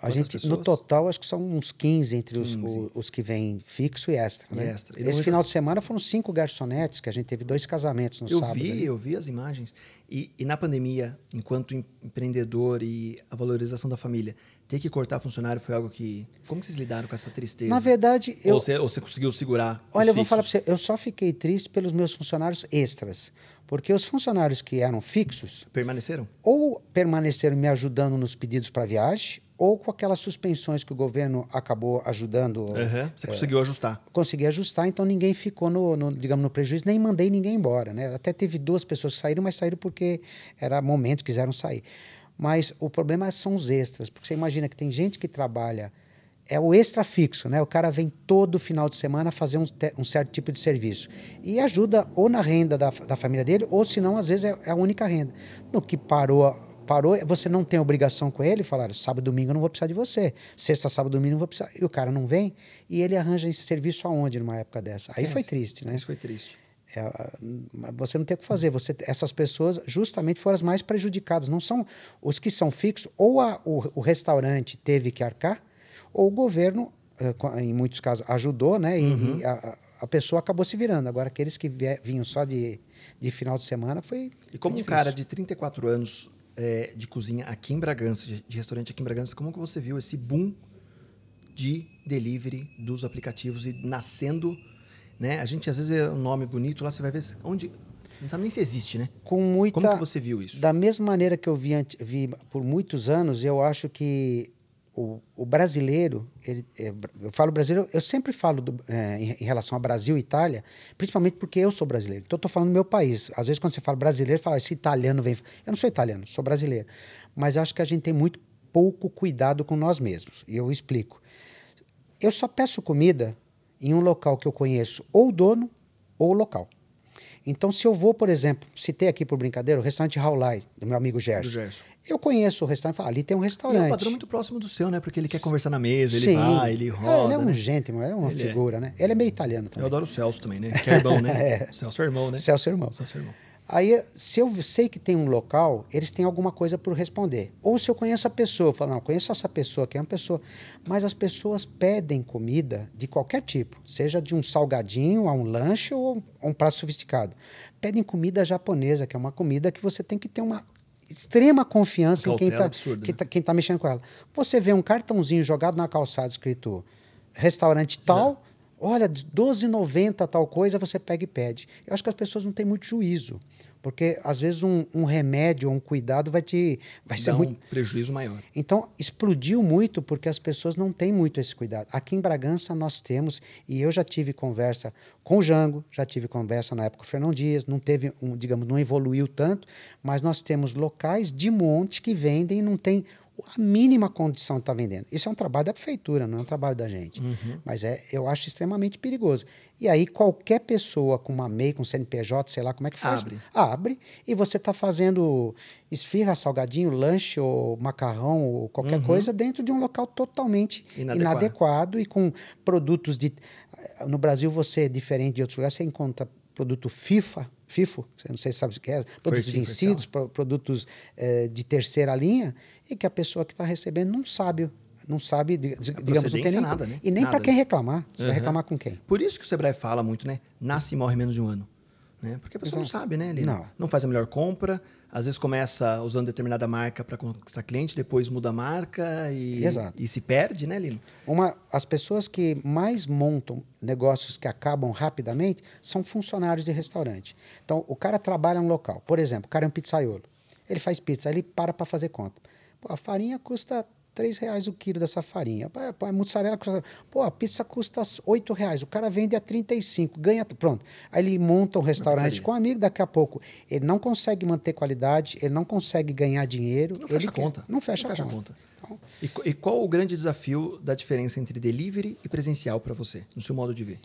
A gente, pessoas? no total, acho que são uns 15 entre 15. Os, os, que vêm fixo e extra. E né? extra. Esse final de semana foram cinco garçonetes, que a gente teve dois casamentos no eu sábado. Vi, eu vi as imagens. E, e, na pandemia, enquanto empreendedor e a valorização da família, ter que cortar funcionário foi algo que. Como vocês lidaram com essa tristeza? Na verdade, eu. Ou você, ou você conseguiu segurar? Olha, eu vou falar para você, eu só fiquei triste pelos meus funcionários extras. Porque os funcionários que eram fixos. Permaneceram? Ou permaneceram me ajudando nos pedidos para viagem, ou com aquelas suspensões que o governo acabou ajudando. Uhum. Você é, conseguiu ajustar? Consegui ajustar, então ninguém ficou no, no, digamos, no prejuízo, nem mandei ninguém embora. Né? Até teve duas pessoas que saíram, mas saíram porque era momento, quiseram sair. Mas o problema são os extras, porque você imagina que tem gente que trabalha é o extra fixo, né? O cara vem todo final de semana fazer um, um, certo tipo de serviço. E ajuda ou na renda da, da família dele, ou se não, às vezes é, é, a única renda. No que parou parou, você não tem obrigação com ele, falar sábado, domingo eu não vou precisar de você. Sexta, sábado, domingo eu não vou precisar. E o cara não vem, e ele arranja esse serviço aonde numa época dessa? Aí foi triste, né? Isso foi triste. É, você não tem o que fazer. Você, essas pessoas justamente foram as mais prejudicadas. Não são os que são fixos, ou a, o, o restaurante teve que arcar, ou o governo, eh, em muitos casos, ajudou, né? E, uhum. e a, a, pessoa acabou se virando. Agora, aqueles que vinham só de, de final de semana foi. E como um cara de 34 anos é, de cozinha aqui em Bragança, de, de, restaurante aqui em Bragança, como que você viu esse boom de delivery dos aplicativos e nascendo, né? A gente às vezes é um nome bonito, lá você vai ver onde você não sabe nem se existe, né? Com muita Como que você viu isso? Da mesma maneira que eu vi, vi por muitos anos, eu acho que o, o brasileiro, ele, é, eu falo brasileiro, eu sempre falo do, é, em, em, relação a Brasil e Itália, principalmente porque eu sou brasileiro. Então, eu estou falando do meu país. Às vezes, quando você fala brasileiro, fala esse italiano vem. Eu não sou italiano, sou brasileiro. Mas eu acho que a gente tem muito pouco cuidado com nós mesmos. E eu explico. Eu só peço comida em um local que eu conheço ou o dono ou o local. Então, se eu vou, por exemplo, citei aqui por brincadeira o restaurante Raulai, do meu amigo Gerson. Gerson. Eu conheço o restaurante, falo, ali tem um restaurante. E é um padrão muito próximo do seu, né? Porque ele quer conversar na mesa, ele Sim. vai, ele roda. É, ele é um né? gentleman, é uma ele é. figura, é. né? Ele é meio italiano também. Eu adoro o Celso também, né? Que é irmão, né? é. Celso é irmão, né? Celso é irmão. Celso é irmão. Aí, se eu sei que tem um local, eles têm alguma coisa por responder. Ou se eu conheço a pessoa, eu falo, não, conheço essa pessoa, que é uma pessoa. Mas as pessoas pedem comida de qualquer tipo, seja de um salgadinho a um lanche ou um prato sofisticado. Pedem comida japonesa, que é uma comida que você tem que ter uma extrema confiança em quem está né? tá, quem tá mexendo com ela. Você vê um cartãozinho jogado na calçada escrito restaurante tal, olha, 12,90 tal coisa, você pega e pede. Eu acho que as pessoas não têm muito juízo. Porque às vezes um, um remédio ou um cuidado vai te vai Dá ser um muito. prejuízo maior. Então explodiu muito porque as pessoas não têm muito esse cuidado. Aqui em Bragança nós temos e eu já tive conversa com o Jango, já tive conversa na época com o Fernão Dias, não teve um, digamos, não evoluiu tanto, mas nós temos locais de monte que vendem e não tem a mínima condição de estar vendendo. Isso é um trabalho da prefeitura, não é um trabalho da gente. Uhum. Mas é, eu acho extremamente perigoso. E aí qualquer pessoa com uma MEI, com CNPJ, sei lá como é que faz, Abre. abre e você está fazendo esfirra, salgadinho, lanche ou macarrão ou qualquer coisa dentro de um local totalmente Uhum. Inadequado. inadequado. e com produtos de... No Brasil você é diferente de outros lugares, você encontra produto FIFA, FIFO, não sei se sabe o que é, produtos first vencidos, pro- produtos eh, de terceira linha, e que a pessoa que está recebendo não sabe, não sabe, di- di- digamos, não tem procedência, nem, nada, né? e nem para quem reclamar. Você vai Uhum. reclamar com quem? Por isso que o Sebrae fala muito, né? Nasce e morre menos de um ano. Né? Porque a pessoa não Exato. sabe, né, Lino? Não. Não faz a melhor compra, às vezes começa usando determinada marca para conquistar cliente, depois muda a marca e, Exato. e se perde, né, Lino? Uma, as pessoas que mais montam negócios que acabam rapidamente são funcionários de restaurante. Então, o cara trabalha no local. Por exemplo, o cara é um pizzaiolo. Ele faz pizza, ele para para fazer conta. Pô, a farinha custa R$ reais o quilo dessa farinha. Pô, a mussarela custa... Pô, a pizza custa R$ reais. O cara vende a 35, ganha... Pronto. Aí ele monta um restaurante com um amigo, daqui a pouco ele não consegue manter qualidade, ele não consegue ganhar dinheiro. Não ele fecha quer- conta. Não fecha, Não fecha conta. conta. E, qu- e qual o grande desafio da diferença entre delivery e presencial para você, no seu modo de ver?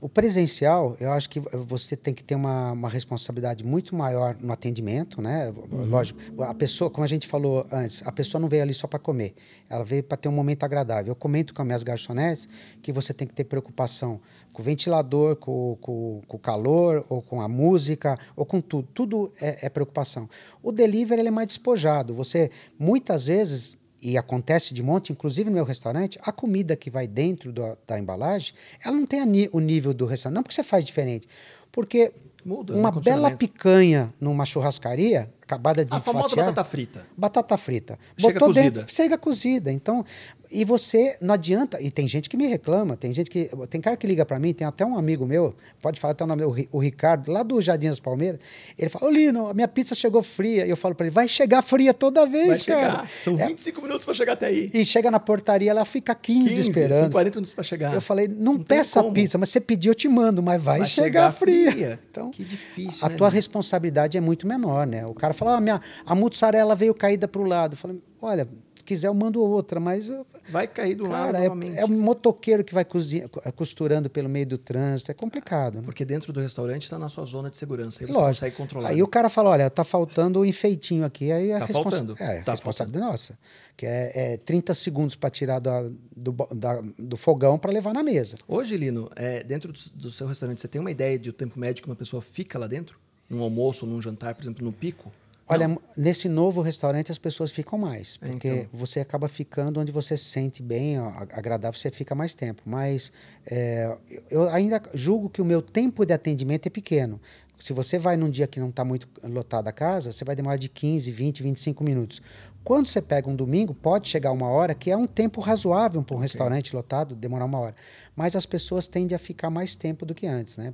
O presencial, eu acho que você tem que ter uma, uma responsabilidade muito maior no atendimento, né? Lógico, a pessoa, como a gente falou antes, a pessoa não veio ali só para comer, ela veio para ter um momento agradável. Eu comento com as minhas garçonetes que você tem que ter preocupação com o ventilador, com, com, com o calor, ou com a música, ou com tudo. Tudo é, é preocupação. O delivery ele é mais despojado. Você, muitas vezes, e acontece de monte, inclusive no meu restaurante, a comida que vai dentro da, da embalagem, ela não tem ni- o nível do restaurante. Não porque você faz diferente, porque Muda, né, uma bela picanha numa churrascaria, acabada de A famosa fatiar, batata frita. batata frita. Chega Botou cozida. Dentro, chega cozida. Então, e você não adianta. E tem gente que me reclama, tem gente que. Tem cara que liga para mim, tem até um amigo meu, pode falar até o nome dele, o Ri- o Ricardo, lá do Jardim das Palmeiras. Ele fala: Ô Lino, a minha pizza chegou fria. E eu falo para ele: vai chegar fria toda vez, Vai cara. chegar. São É, 25 minutos para chegar até aí. e chega na portaria, ela fica 15, 15, esperando. são 40 minutos para chegar. Eu falei, não, Não peça a pizza, mas você pediu, eu te mando, mas vai, Vai chegar, chegar fria. Então, Que difícil, a né, tua Lino? responsabilidade é muito menor, né? O cara fala, ah, minha, a mussarela veio caída para o lado. Eu falei, olha, quiser eu mando outra, mas Vai cair do lado cara, é, é o motoqueiro que vai cozinha- costurando pelo meio do trânsito, é complicado, né? Porque dentro do restaurante está na sua zona de segurança. Aí você Lógico. consegue controlar. Aí o cara fala, olha, tá faltando o enfeitinho aqui. Aí a Tá responsa- faltando. É, Tá responsabilidade nossa. Que é, é 30 segundos para tirar da- do, da- do fogão para levar na mesa. Hoje, Lino, é, dentro do, do seu restaurante, você tem uma ideia de o tempo médio que uma pessoa fica lá dentro? Num almoço, num jantar, por exemplo, no pico? Olha, nesse novo restaurante as pessoas ficam mais, É, porque então. você acaba ficando onde você se sente bem, ó, agradável, você fica mais tempo. Mas é, eu ainda julgo que o meu tempo de atendimento é pequeno. Se você vai num dia que não está muito lotada a casa, você vai demorar de 15, 20, 25 minutos. Quando você pega um domingo, pode chegar uma hora, que é um tempo razoável para um restaurante lotado, demorar uma hora. Mas as pessoas tendem a ficar mais tempo do que antes, né?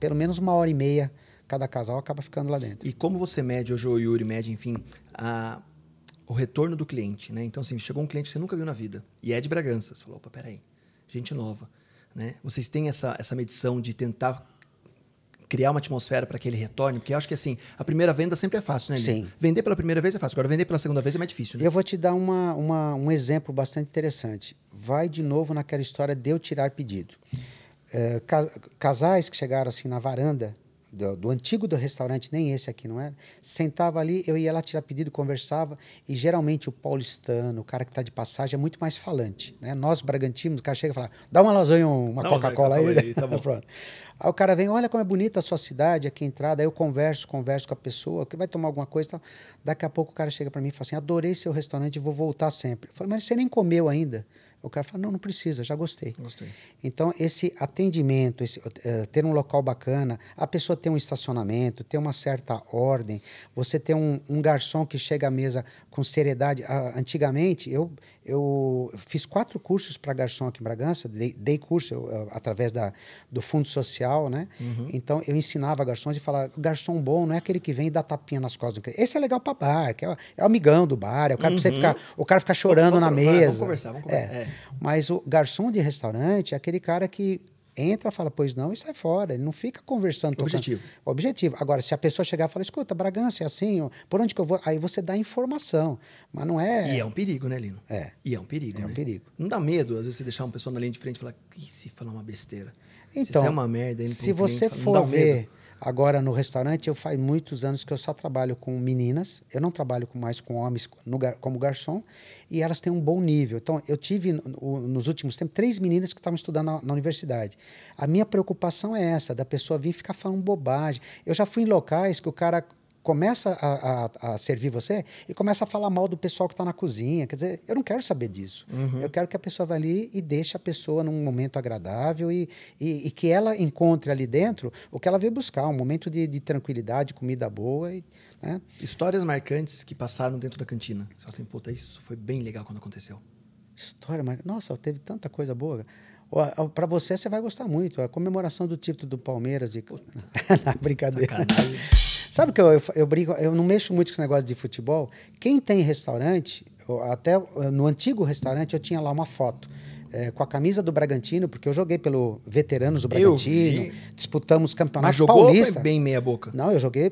Pelo menos uma hora e meia cada casal acaba ficando lá dentro. E como você mede, hoje o Yuri mede, enfim, a- o retorno do cliente, né? Então, assim, chegou um cliente que você nunca viu na vida e é de Bragança. Você falou, opa, peraí, gente nova, né? Vocês têm essa, essa medição de tentar criar uma atmosfera para que ele retorne? Porque eu acho que, assim, a primeira venda sempre é fácil, né? Sim. Vender pela primeira vez é fácil, agora vender pela segunda vez é mais difícil, né? Eu vou te dar uma, uma- um exemplo bastante interessante. Vai de novo naquela história de eu tirar pedido. É, ca- casais que chegaram assim na varanda do, do antigo do restaurante, nem esse aqui não era, sentava ali, eu ia lá tirar pedido, conversava, e geralmente o paulistano, o cara que está de passagem, é muito mais falante. Né? Nós, Bragantinos, o cara chega e fala, dá uma lasanha, uma Coca-Cola aí. Aí, tá. Pronto. Aí o cara vem, olha como é bonita a sua cidade, aqui a entrada. Aí eu converso, converso com a pessoa, que vai tomar alguma coisa e tal. Daqui a pouco o cara chega para mim e fala assim: adorei seu restaurante, vou voltar sempre. Eu falo, mas você nem comeu ainda. O cara fala, não, não precisa, já gostei. Gostei. Então, esse atendimento, esse, uh, ter um local bacana, a pessoa ter um estacionamento, ter uma certa ordem, você ter um, um garçom que chega à mesa com seriedade. Uh, antigamente, eu, eu fiz quatro cursos para garçom aqui em Bragança, dei, dei curso eu, através da, do Fundo Social, né? Uhum. Então, eu ensinava garçons e falava, garçom bom não é aquele que vem e dá tapinha nas costas. Esse é legal para bar, que é, é o amigão do bar, é o cara uhum. você ficar, o cara ficar chorando vamos, vamos, na mesa. Vamos conversar, vamos conversar. É. É. Mas o garçom de restaurante é aquele cara que entra, fala, pois não, e sai fora. Ele não fica conversando. Objetivo. Tocando. Objetivo. Agora, se a pessoa chegar e falar, escuta, Bragança é assim, por onde que eu vou? Aí você dá informação. Mas não é. E é um perigo, né, Lino? É. E é um perigo. É né? um perigo. Não dá medo, às vezes, você deixar uma pessoa na linha de frente e falar, e se falar uma besteira? Então, se é uma merda, se você for ver. Agora, no restaurante, eu faz muitos anos que eu só trabalho com meninas. Eu não trabalho mais com homens no, como garçom. E elas têm um bom nível. Então, eu tive, no, nos últimos tempos, três meninas que estavam estudando na, na, universidade. A minha preocupação é essa, da pessoa vir ficar falando bobagem. Eu já fui em locais que o cara começa a, a, a, servir você e começa a falar mal do pessoal que está na cozinha. Quer dizer, eu não quero saber disso. Uhum. Eu quero que a pessoa vá ali e deixe a pessoa num momento agradável e, e, e, que ela encontre ali dentro o que ela veio buscar, um momento de, de tranquilidade, comida boa. E, né? Histórias marcantes que passaram dentro da cantina. Você fala assim, puta, isso foi bem legal quando aconteceu. História marcante. Nossa, teve tanta coisa boa. Para você, você vai gostar muito. A comemoração do título do Palmeiras. De... brincadeira. Sacanagem. Sabe que eu, eu, eu brinco, eu não mexo muito com esse negócio de futebol. Quem tem restaurante, até eh, no antigo restaurante eu tinha lá uma foto. É, com a camisa do Bragantino, porque eu joguei pelo Veteranos do Bragantino, disputamos campeonato Mas jogou paulista. foi bem meia boca? Não, eu joguei,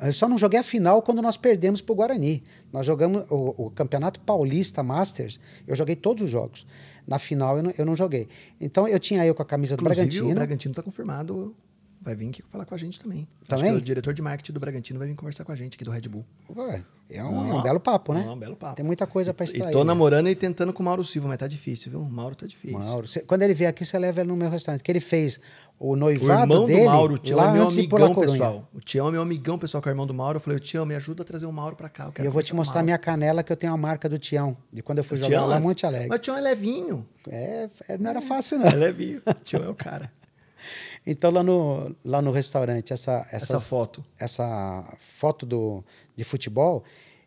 eu só não joguei a final quando nós perdemos para o Guarani. Nós jogamos o, o, Campeonato Paulista Masters, eu joguei todos os jogos. Na final eu não, eu não joguei. Então eu tinha eu com a camisa Inclusive, do Bragantino. o Bragantino está confirmado vai vir aqui falar com a gente também. Também? o diretor de marketing do Bragantino vai vir conversar com a gente aqui do Red Bull. Ué, é um, é um belo papo, né? É um belo papo. Tem muita coisa para extrair. E tô né? namorando e tentando com o Mauro Silva, mas tá difícil, viu? O Mauro tá difícil. Mauro, cê, quando ele vier aqui, você leva ele no meu restaurante. Que ele fez o noivado o irmão dele. do Mauro, o Tião é meu amigão, pessoal. O Tião é meu amigão, pessoal, que é o irmão do Mauro. Eu falei, Tião, me ajuda a trazer o Mauro para cá. Eu e eu vou te mostrar minha canela, que eu tenho a marca do Tião, de quando eu fui o jogar Tião, lá em Monte Alegre. Mas o Tião é levinho. É, não era fácil, não. É levinho. O Tião é o cara. Então, lá no, lá no restaurante, essa, essa foto. Essa foto do, de futebol,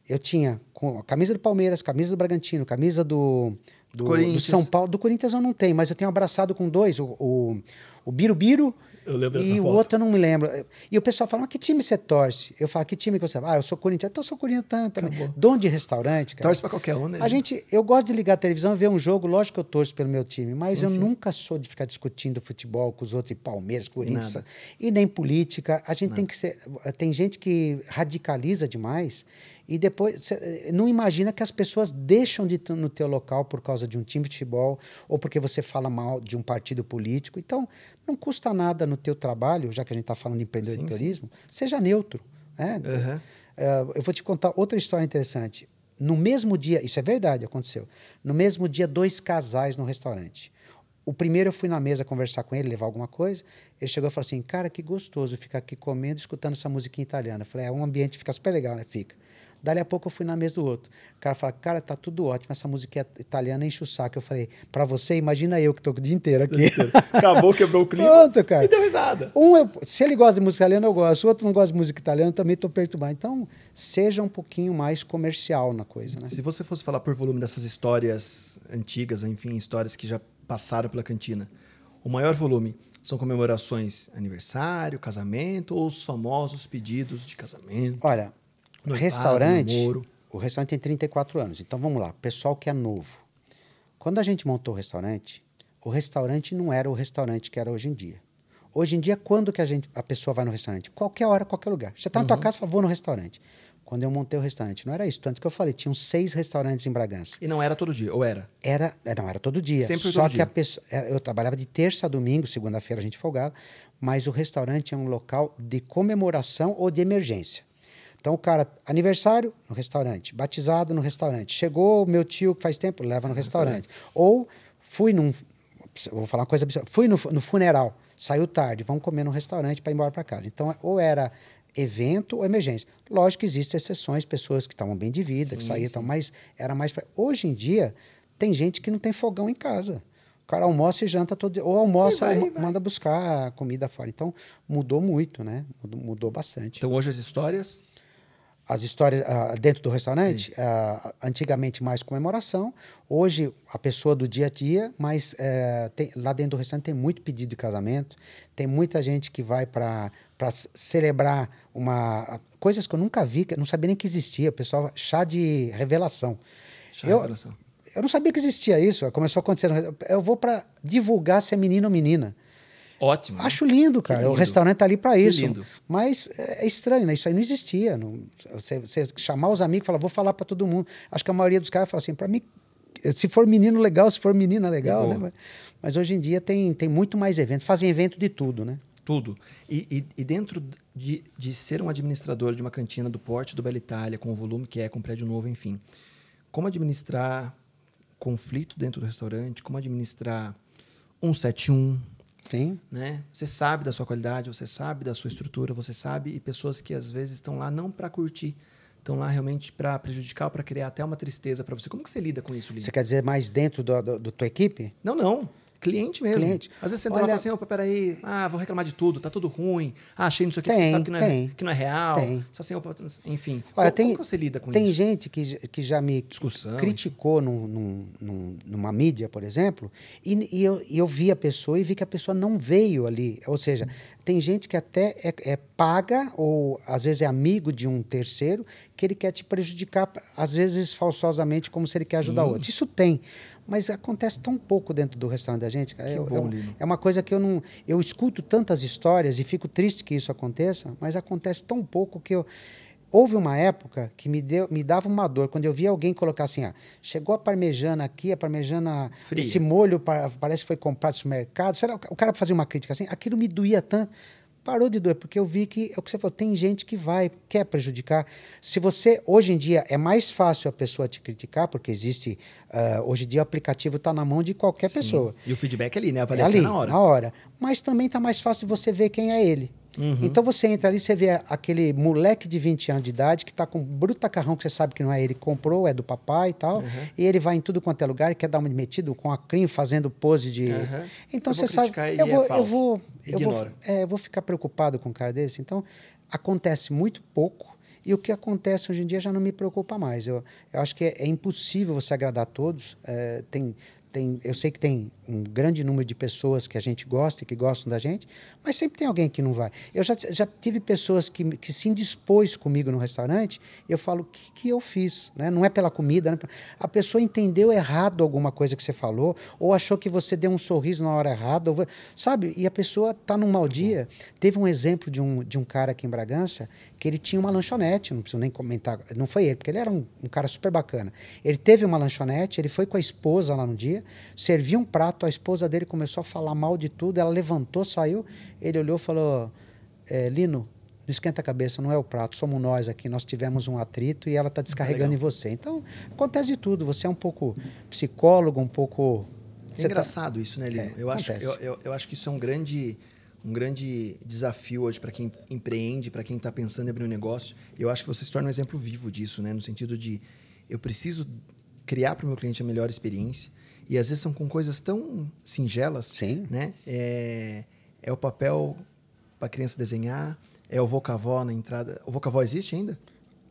eu tinha com a camisa do Palmeiras, camisa do Bragantino, camisa do, do, do, São Paulo. Do Corinthians eu não tenho, mas eu tenho abraçado com dois, o, o, o Birubiru eu lembro e o outro eu não me lembro. E o pessoal fala, mas que time você torce? Eu falo, que time que você... Ah, eu sou Corinthians. Então eu sou Corinthians também. Acabou. Dono de restaurante, cara. Torce pra qualquer um, né? A gente... Eu gosto de ligar a televisão e ver um jogo. Lógico que eu torço pelo meu time. Mas sim, eu sim. nunca sou de ficar discutindo futebol com os outros. E Palmeiras, Corinthians. Nada. E nem política. A gente Nada. tem que ser... Tem gente que radicaliza demais e depois eh, não imagina que as pessoas deixam de ir no teu local por causa de um time de futebol ou porque você fala mal de um partido político. Então, não custa nada no teu trabalho, já que a gente está falando de empreendedorismo, sim, sim. seja neutro. Né? Uhum. Uh, eu vou te contar outra história interessante. No mesmo dia, isso é verdade, aconteceu. No mesmo dia, dois casais no restaurante. O primeiro eu fui na mesa conversar com ele, levar alguma coisa. Ele chegou e falou assim: Cara, que gostoso ficar aqui comendo, escutando essa musiquinha italiana. Eu falei: É um ambiente fica super legal, né? Fica. Dali a pouco eu fui na mesa do outro. O cara fala, cara, tá tudo ótimo, essa música é italiana enche o saco. Eu falei, pra você, imagina eu que tô o dia inteiro aqui. Acabou, quebrou o clima. Pronto, cara. E deu risada. Um, eu, se ele gosta de música italiana, eu gosto. O outro não gosta de música italiana, eu também tô perturbado. Então, seja um pouquinho mais comercial na coisa, né? Se você fosse falar por volume dessas histórias antigas, enfim, histórias que já passaram pela cantina, o maior volume são comemorações aniversário, casamento ou os famosos pedidos de casamento? Olha, no restaurante, o restaurante tem 34 anos. Então vamos lá, pessoal que é novo. Quando a gente montou o restaurante, o restaurante não era o restaurante que era hoje em dia. Hoje em dia, quando que a, gente, a pessoa vai no restaurante? Qualquer hora, qualquer lugar. Você está uhum. na tua uhum. casa e fala, vou no restaurante. Quando eu montei o restaurante, não era isso. Tanto que eu falei, tinham seis restaurantes em Bragança. E não era todo dia, ou era? Era, é, não, era todo dia. Sempre Só todo que dia. a pessoa, eu trabalhava de terça a domingo, segunda-feira a gente folgava, mas o restaurante é um local de comemoração ou de emergência. Então o cara, aniversário no restaurante, batizado no restaurante. Chegou o meu tio que faz tempo, leva no restaurante. Ou fui num. Vou falar uma coisa absurda. Fui no, no funeral, saiu tarde, vamos comer no restaurante para ir embora para casa. Então, ou era evento ou emergência. Lógico que existem exceções, pessoas que estavam bem de vida, sim, que saíam, mas era mais. Pra... Hoje em dia, Tem gente que não tem fogão em casa. O cara almoça e janta todo dia. Ou almoça vai, ou vai. manda buscar comida fora. Então, mudou muito, né? Mudou, mudou bastante. Então hoje as histórias. As histórias ah, dentro do restaurante, ah, antigamente mais comemoração, hoje a pessoa do dia a dia, mas eh, tem- lá dentro do restaurante tem muito pedido de casamento, tem muita gente que vai para celebrar uma coisas que eu nunca vi, que eu não sabia nem que existia, pessoal, chá de revelação. Chá eu, revelação. eu não sabia que existia isso, começou a acontecer. Eu vou para divulgar se é menino ou menina. Ótimo. Acho lindo, cara. lindo. O restaurante tá ali para isso. lindo. Mas é é estranho, né? Isso aí não existia. Não, você, você chamar os amigos e falar, vou falar para todo mundo. Acho que a maioria dos caras fala assim, para mim, se for menino, legal, se for menina, legal, né? Mas, hoje em dia tem, tem muito mais evento. Fazem evento de tudo, né? Tudo. E, e- e dentro de, de ser um administrador de uma cantina do porte do Bela Itália, com o volume que é, com prédio novo, enfim. Como administrar conflito dentro do restaurante, como administrar 171, Sim. né? Você sabe da sua qualidade, você sabe da sua estrutura, você sabe e pessoas que às vezes estão lá não para curtir, estão lá realmente para prejudicar, para criar até uma tristeza para você. Como que você lida com isso, Lino? Você quer dizer mais dentro do tua equipe? Não, não. Cliente mesmo. Cliente. Às vezes você entra lá e Olha- fala assim, opa, peraí, ah, vou reclamar de tudo, tá tudo ruim. Ah, achei não sei o que, Tem, você sabe que não, é, tem. que não é real. Tem. Só assim, opa, enfim. Olha, como, tem, como você lida com tem isso? gente que, que já me Discussão, criticou num, num- num- numa mídia, por exemplo, e, e eu, e eu vi a pessoa e vi que a pessoa não veio ali. Ou seja, tem gente que até é, é paga ou às vezes é amigo de um terceiro que ele quer te prejudicar, às vezes falsosamente, como se ele quer ajudar Sim. outro. Isso tem. Mas acontece tão pouco dentro do restaurante da gente. Eu- bom, é uma coisa que eu não. Eu escuto tantas histórias e fico triste que isso aconteça, mas acontece tão pouco que eu. Houve uma época que me, deu, me dava uma dor quando eu via alguém colocar assim: ah, chegou a parmejana aqui, a parmejana, Fria. esse molho pa- parece que foi comprado no supermercado. Será, o cara fazia uma crítica assim, aquilo me doía tanto. Parou de doer, porque eu vi que é o que você falou, tem gente que vai, quer prejudicar. Se você, hoje em dia, é mais fácil a pessoa te criticar, porque existe, ah, hoje em dia o aplicativo está na mão de qualquer Sim. pessoa. E o feedback ali, né? A É avaliação ali, na hora. na hora. Mas também tá mais fácil você ver quem é ele. Uhum. Então você entra ali, você vê aquele moleque de 20 anos de idade que tá com um bruta carrão que você sabe que não é ele que comprou, é do papai e tal. Uhum. E ele vai em tudo quanto é lugar, quer dar uma metido com a crim fazendo pose de. Uhum. Então Eu vou você sabe. e Eu é vou, eu falso. vou, eu vou, Ignora. é, eu vou ficar preocupado com um cara desse. Então acontece muito pouco. E o que acontece hoje em dia já não me preocupa mais. Eu, eu acho que é, é impossível você agradar a todos. É, tem, tem, eu sei que tem um grande número de pessoas que a gente gosta e que gostam da gente, mas sempre tem alguém que não vai. Eu já, já tive pessoas que, que se indispôs comigo no restaurante, eu falo, o que, que eu fiz? Né? Não é pela comida. Né? A pessoa entendeu errado alguma coisa que você falou, ou achou que você deu um sorriso na hora errada, ou, sabe? E a pessoa está num mau dia. Teve um exemplo de um, de um cara aqui em Bragança que ele tinha uma lanchonete, não preciso nem comentar, não foi ele, porque ele era um, um cara super bacana. Ele teve uma lanchonete, ele foi com a esposa lá no dia, serviu um prato, a esposa dele começou a falar mal de tudo, ela levantou, saiu, ele olhou e falou, é, Lino, não esquenta a cabeça, não é o prato, somos nós aqui, nós tivemos um atrito e ela está descarregando em você. Então, acontece de tudo, você é um pouco psicólogo, um pouco... É você tá- engraçado isso, né, Lino? É, eu, acho, eu, eu, eu acho que isso é um grande, um grande desafio hoje para quem empreende, para quem está pensando em abrir um negócio. Eu acho que você se torna um exemplo vivo disso, né? No sentido de eu preciso criar para o meu cliente a melhor experiência. E às vezes são com coisas tão singelas, Sim. né? É, é o papel para a criança desenhar, é o vocavó na entrada. O vocavó existe ainda?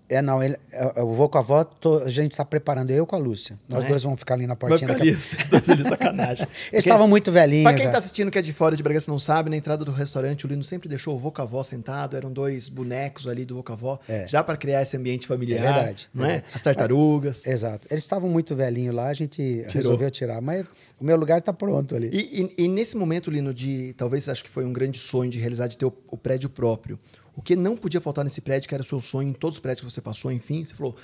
É, não, ele, é, eu vou com a avó, tô- a gente está preparando, eu com a Lúcia. Nós é? dois vamos ficar ali na Vai portinha. ficar daqui a ali, vocês dois ali, sacanagem. Eles estavam muito velhinhos. Pra quem já. tá assistindo que é de fora de Bragança não sabe, na entrada do restaurante, o Lino sempre deixou o Vocavó sentado, eram dois bonecos ali do Vocavó, É. já para criar esse ambiente familiar. É verdade, Não é é? As tartarugas. Exato. Eles estavam muito velhinhos lá, a gente resolveu tirar. Mas o meu lugar está pronto ali. E, e- e nesse momento, Lino, de talvez acho que foi um grande sonho de realizar, de ter o, o prédio próprio. O que não podia faltar nesse prédio, que era o seu sonho em todos os prédios que você passou, enfim, você falou.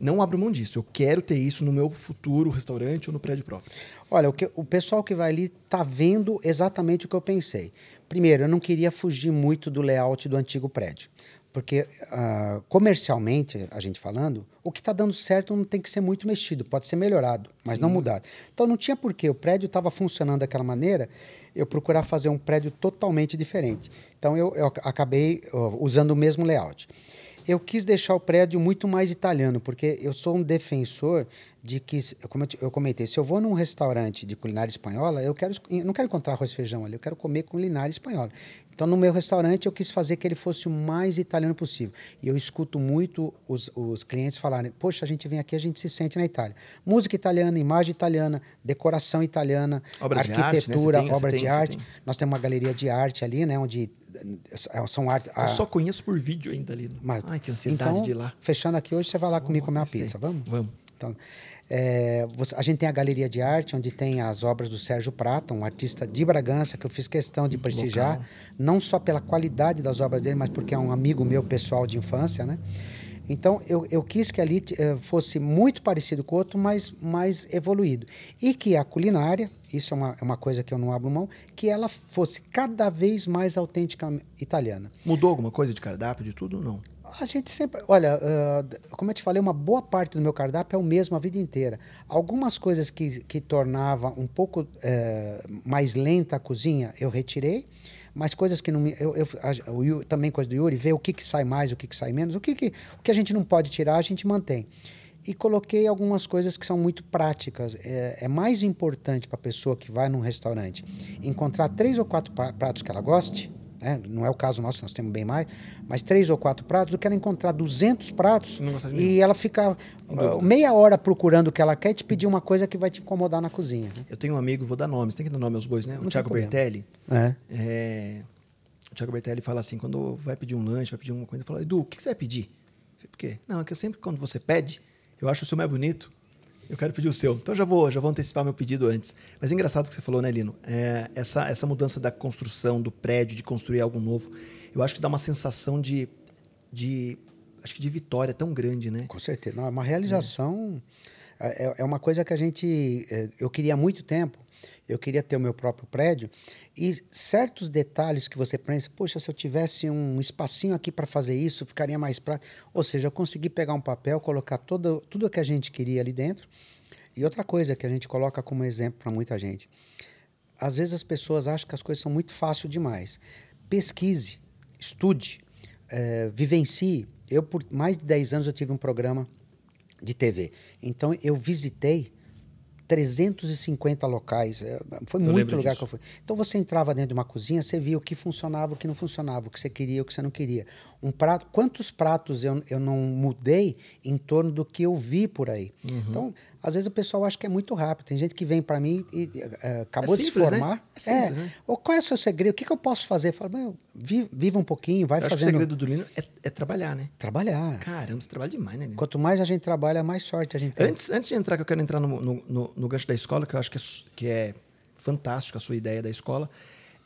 Não abro mão disso. Eu quero ter isso no meu futuro restaurante ou no prédio próprio. Olha, o, que- o pessoal que vai ali tá vendo exatamente o que eu pensei. Primeiro, eu não queria fugir muito do layout do antigo prédio. Porque, ah, comercialmente, a gente falando, o que está dando certo não tem que ser muito mexido, pode ser melhorado, mas não mudado. Então, não tinha porquê. O prédio estava funcionando daquela maneira, eu procurar fazer um prédio totalmente diferente. Então, eu, eu acabei ó, usando o mesmo layout. Eu quis deixar o prédio muito mais italiano, porque eu sou um defensor de que, como eu comentei, se eu vou num restaurante de culinária espanhola, eu quero, não quero encontrar arroz e feijão ali, eu quero comer culinária espanhola. Então, no meu restaurante, eu quis fazer que ele fosse o mais italiano possível. E eu escuto muito os, os clientes falarem: Poxa, a gente vem aqui, a gente se sente na Itália. Música italiana, imagem italiana, decoração italiana, obra arquitetura, de arte, né? obra tem, de arte. Nós temos uma galeria de arte ali, né, onde eh, são arte. Eu só conheço por vídeo ainda ali. Mas, Ai, que ansiedade então, de ir lá. Fechando aqui hoje, você vai lá Vamos comigo comer uma pizza, vamos? Vamos. Então, é, a gente tem a Galeria de Arte, onde tem as obras do Sérgio Prata, um artista de Bragança, que eu fiz questão de prestigiar, Local. não só pela qualidade das obras dele, mas porque é um amigo meu pessoal de infância, né? Então, eu, eu quis que ali eh, fosse muito parecido com o outro, mas mais evoluído. E que a culinária, isso é uma, é uma coisa que eu não abro mão, que ela fosse cada vez mais autêntica italiana. Mudou alguma coisa de cardápio, de tudo? Não. A gente sempre. Olha, uh, como eu te falei, uma boa parte do meu cardápio é o mesmo a vida inteira. Algumas coisas que, que tornava um pouco uh, mais lenta a cozinha, eu retirei. Mas coisas que não. Eu, eu, a, o Yuri, também coisa do Yuri, ver o que, que sai mais, o que, que sai menos, o que, que, o que a gente não pode tirar, a gente mantém. E coloquei algumas coisas que são muito práticas. É, é mais importante para a pessoa que vai num restaurante encontrar três ou quatro pratos que ela goste né? não é o caso nosso, nós temos bem mais, mas três ou quatro pratos, do que ela encontrar 200 pratos e ela ficar uh, meia hora procurando o que ela quer e te pedir uma coisa que vai te incomodar na cozinha. Né? Eu tenho um amigo, vou dar nomes, tem que dar nome aos bois, né? Não o Thiago Bertelli. É. É, o Thiago Bertelli fala assim, quando vai pedir um lanche, vai pedir uma coisa, ele fala, Edu, o que você vai pedir? Por quê? Não, é que eu sempre, quando você pede, eu acho o seu mais bonito, eu quero pedir o seu. Então já vou, já vou antecipar meu pedido antes. Mas é engraçado o que você falou, né, Lino? É, essa, essa mudança da construção do prédio, de construir algo novo, eu acho que dá uma sensação de, de acho que de vitória tão grande, né? Com certeza. Não, é uma realização. É. é uma coisa que a gente. Eu queria há muito tempo. Eu queria ter o meu próprio prédio. E certos detalhes que você pensa, poxa, se eu tivesse um espacinho aqui para fazer isso, ficaria mais prático. Ou seja, eu consegui pegar um papel, colocar todo, tudo o que a gente queria ali dentro. E outra coisa que a gente coloca como exemplo para muita gente. Às vezes as pessoas acham que as coisas são muito fáceis demais. Pesquise, estude, é, vivencie. Eu, por mais de 10 anos, eu tive um programa de TV. Então, eu visitei 350 locais. É, foi eu muito lugar disso. que eu fui. Então você entrava dentro de uma cozinha, você via o que funcionava, o que não funcionava, o que você queria, o que você não queria. Um prato, quantos pratos eu, eu não mudei em torno do que eu vi por aí. Uhum. Então, às vezes o pessoal acha que é muito rápido. Tem gente que vem para mim e uh, acabou É de simples, se né? formar. É simples, né? Ou qual é o seu segredo? O que, que eu posso fazer? Eu falo, meu, vi- viva um pouquinho, vai Eu que o fazendo. segredo do Lino é, é trabalhar, né? Trabalhar. Caramba, você trabalha demais, né, Lino? Quanto mais a gente trabalha, mais sorte a gente tem. Antes, antes de entrar, que eu quero entrar no, no, no, no gancho da escola, que eu acho que é, que é fantástico a sua ideia da escola.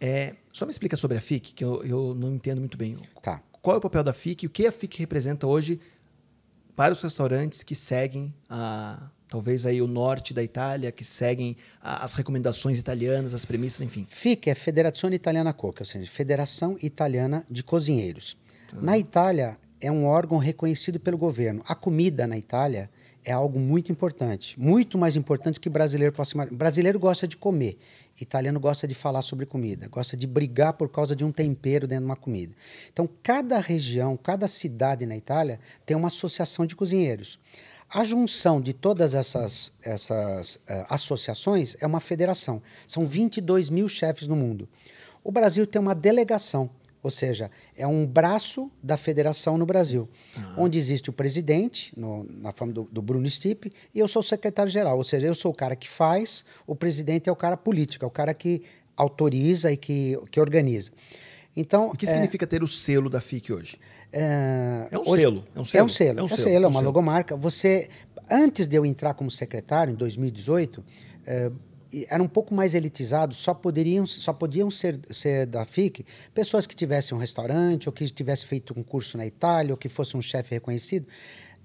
É, só me explica sobre a FIC, que eu, eu não entendo muito bem. Tá. Qual é o papel da FIC e o que a FIC representa hoje para os restaurantes que seguem a, talvez aí o norte da Itália, que seguem as recomendações italianas, as premissas, enfim. FIC é Federazione Italiana Coca, ou seja, Federação Italiana de Cozinheiros. Na Itália, é um órgão reconhecido pelo governo. A comida na Itália é algo muito importante, muito mais importante que brasileiro possa imaginar. Brasileiro gosta de comer, italiano gosta de falar sobre comida, gosta de brigar por causa de um tempero dentro de uma comida. Então, cada região, cada cidade na Itália tem uma associação de cozinheiros. A junção de todas essas, essas eh, associações é uma federação. São 22 mil chefes no mundo. O Brasil tem uma delegação, ou seja, é um braço da federação no Brasil, onde existe o presidente, no- na forma do, do Bruno Stipe, e eu sou o secretário-geral, ou seja, eu sou o cara que faz, o presidente é o cara político, é o cara que autoriza e que, que organiza. Então, O que é, significa ter o selo da FIC hoje? É, É um hoje- selo, é um É selo, um selo, é é um um selo, selo, é é um uma selo. logomarca. Você, antes de eu entrar como secretário, em 2018, eh, e era um pouco mais elitizado, só poderiam, só podiam ser, ser da FIC pessoas que tivessem um restaurante, ou que tivessem feito um curso na Itália, ou que fosse um chefe reconhecido.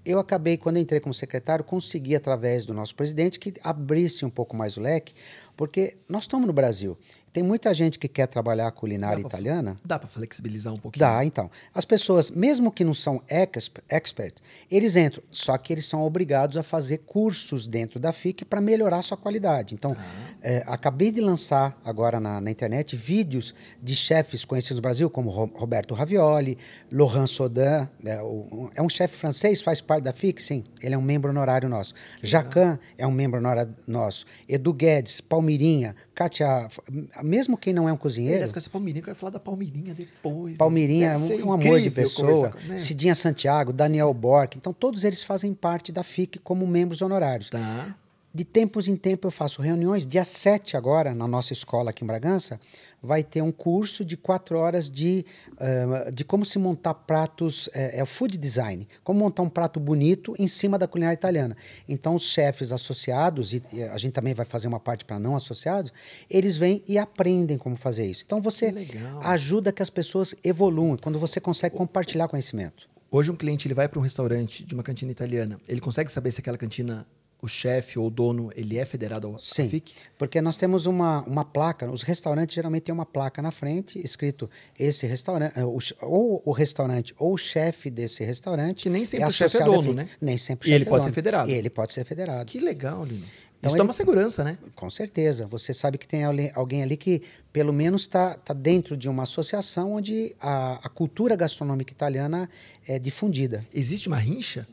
Eu acabei, quando eu entrei como secretário, consegui, através do nosso presidente, que abrisse um pouco mais o leque, Porque nós estamos no Brasil. Tem muita gente que quer trabalhar a culinária Dá pra- italiana. Dá para flexibilizar um pouquinho? Dá, então. As pessoas, mesmo que não são ex- expert, eles entram, só que eles são obrigados a fazer cursos dentro da FIC para melhorar sua qualidade. Então, é, acabei de lançar agora na, na internet vídeos de chefes conhecidos no Brasil, como Ro- Roberto Ravioli, Laurent Sodin, é, o- é um chefe francês, faz parte da FIC, sim, ele é um membro honorário nosso. Jacan é um membro honorário nosso. Edu Guedes, Palmirinha, Kátia, mesmo quem não é um cozinheiro... Aliás, essa Palmeirinha, eu quero falar da Palmeirinha depois. né? Palmeirinha é Deve um, um amor de pessoa. com- né? Cidinha Santiago, Daniel Bork. Então, todos eles fazem parte da FIC como membros honorários. Tá. De tempos em tempo eu faço reuniões. Dia 7 agora, na nossa escola aqui em Bragança, vai ter um curso de quatro horas de, ah, de como se montar pratos, é, é o food design, como montar um prato bonito em cima da culinária italiana. Então, os chefes associados, e a gente também vai fazer uma parte para não associados, eles vêm e aprendem como fazer isso. Então, você legal. ajuda que as pessoas evoluam, quando você consegue compartilhar conhecimento. Hoje um cliente ele vai para um restaurante de uma cantina italiana, ele consegue saber se aquela cantina, o chefe ou o dono, ele é federado ao Sim, FIC? porque nós temos uma, uma placa, os restaurantes geralmente têm uma placa na frente escrito esse restaurante, eh, ou o restaurante ou o chefe desse restaurante. Que nem sempre o chefe é dono, né? Nem sempre o E ele é pode dono. ser federado. E ele pode ser federado. Que legal, Lino. Então Isso dá ele- uma segurança, né? Com certeza. Você sabe que tem alguém ali que, pelo menos, está tá dentro de uma associação onde a, a cultura gastronômica italiana é difundida. Existe uma rincha?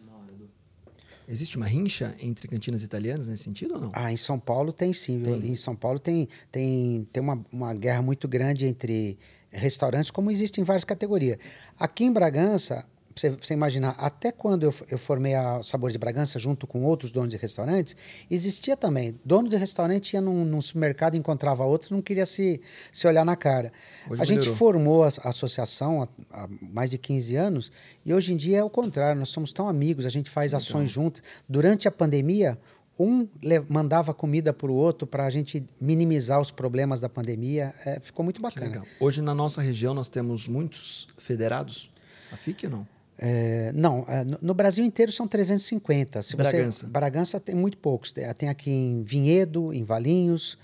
Existe uma rincha entre cantinas italianas nesse sentido ou não? Ah, em São Paulo tem sim. Tem. Em São Paulo tem, tem, tem uma, uma guerra muito grande entre restaurantes, como existe em várias categorias. Aqui em Bragança, pra você, imaginar, até quando eu, eu formei a Sabores de Bragança junto com outros donos de restaurantes, existia também. Dono de restaurante ia num, num supermercado, encontrava outro, não queria se, se olhar na cara. Hoje a gente melhorou. formou a, a associação há, há mais de 15 anos e hoje em dia é o contrário, nós somos tão amigos, a gente faz ações juntos. Durante a pandemia, um mandava comida para o outro para a gente minimizar os problemas da pandemia. É, ficou muito bacana. Hoje na nossa região nós temos muitos federados. A FIC não? É, não, é, no, Brasil inteiro são 350. Se Bragança. Você, Bragança tem muito poucos. Tem, aqui em Vinhedo, em Valinhos.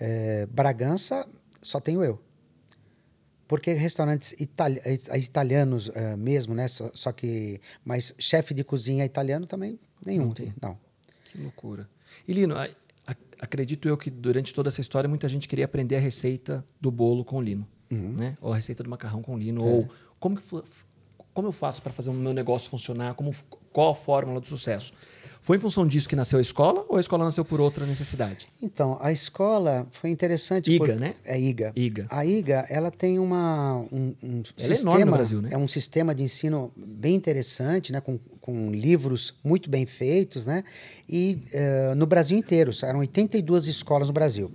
É, Bragança só tenho eu. Porque restaurantes itali- eh, italianos é, mesmo, né? Só, só que. Mas chefe de cozinha italiano também nenhum. Não tem. Não. Que loucura. E Lino, a- a- acredito eu que durante toda essa história muita gente queria aprender a receita do bolo com lino, Uhum. né? Ou a receita do macarrão com lino, É. ou como que fu- como eu faço para fazer o meu negócio funcionar, como qual a fórmula do sucesso? Foi em função disso que nasceu a escola ou a escola nasceu por outra necessidade? Então, a escola foi interessante. IGA, por- né? É IGA. IGA. A IGA, ela tem uma, um, um Ela é sistema... enorme no Brasil, né? É um sistema de ensino bem interessante, né? Com, com livros muito bem feitos, né? E eh, no Brasil inteiro, eram 82 escolas no Brasil.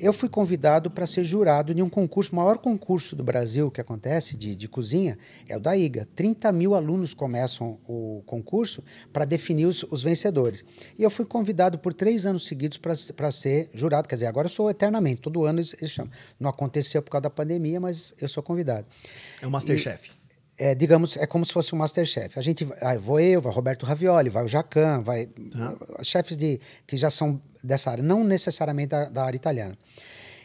Eu fui convidado para ser jurado de um concurso, o maior concurso do Brasil que acontece de, de cozinha é o da IGA. 30 mil alunos começam o concurso para definir os, os vencedores. E eu fui convidado por três anos seguidos para ser jurado. Quer dizer, agora eu sou eternamente, todo ano eles, eles chamam. Não aconteceu por causa da pandemia, mas eu sou convidado. É o Masterchef. É, digamos, é como se fosse um Masterchef. A gente, ah, vou eu, vai Roberto Ravioli, vai o Jacan, vai ah, chefes de, que já são dessa área, não necessariamente da, da área italiana.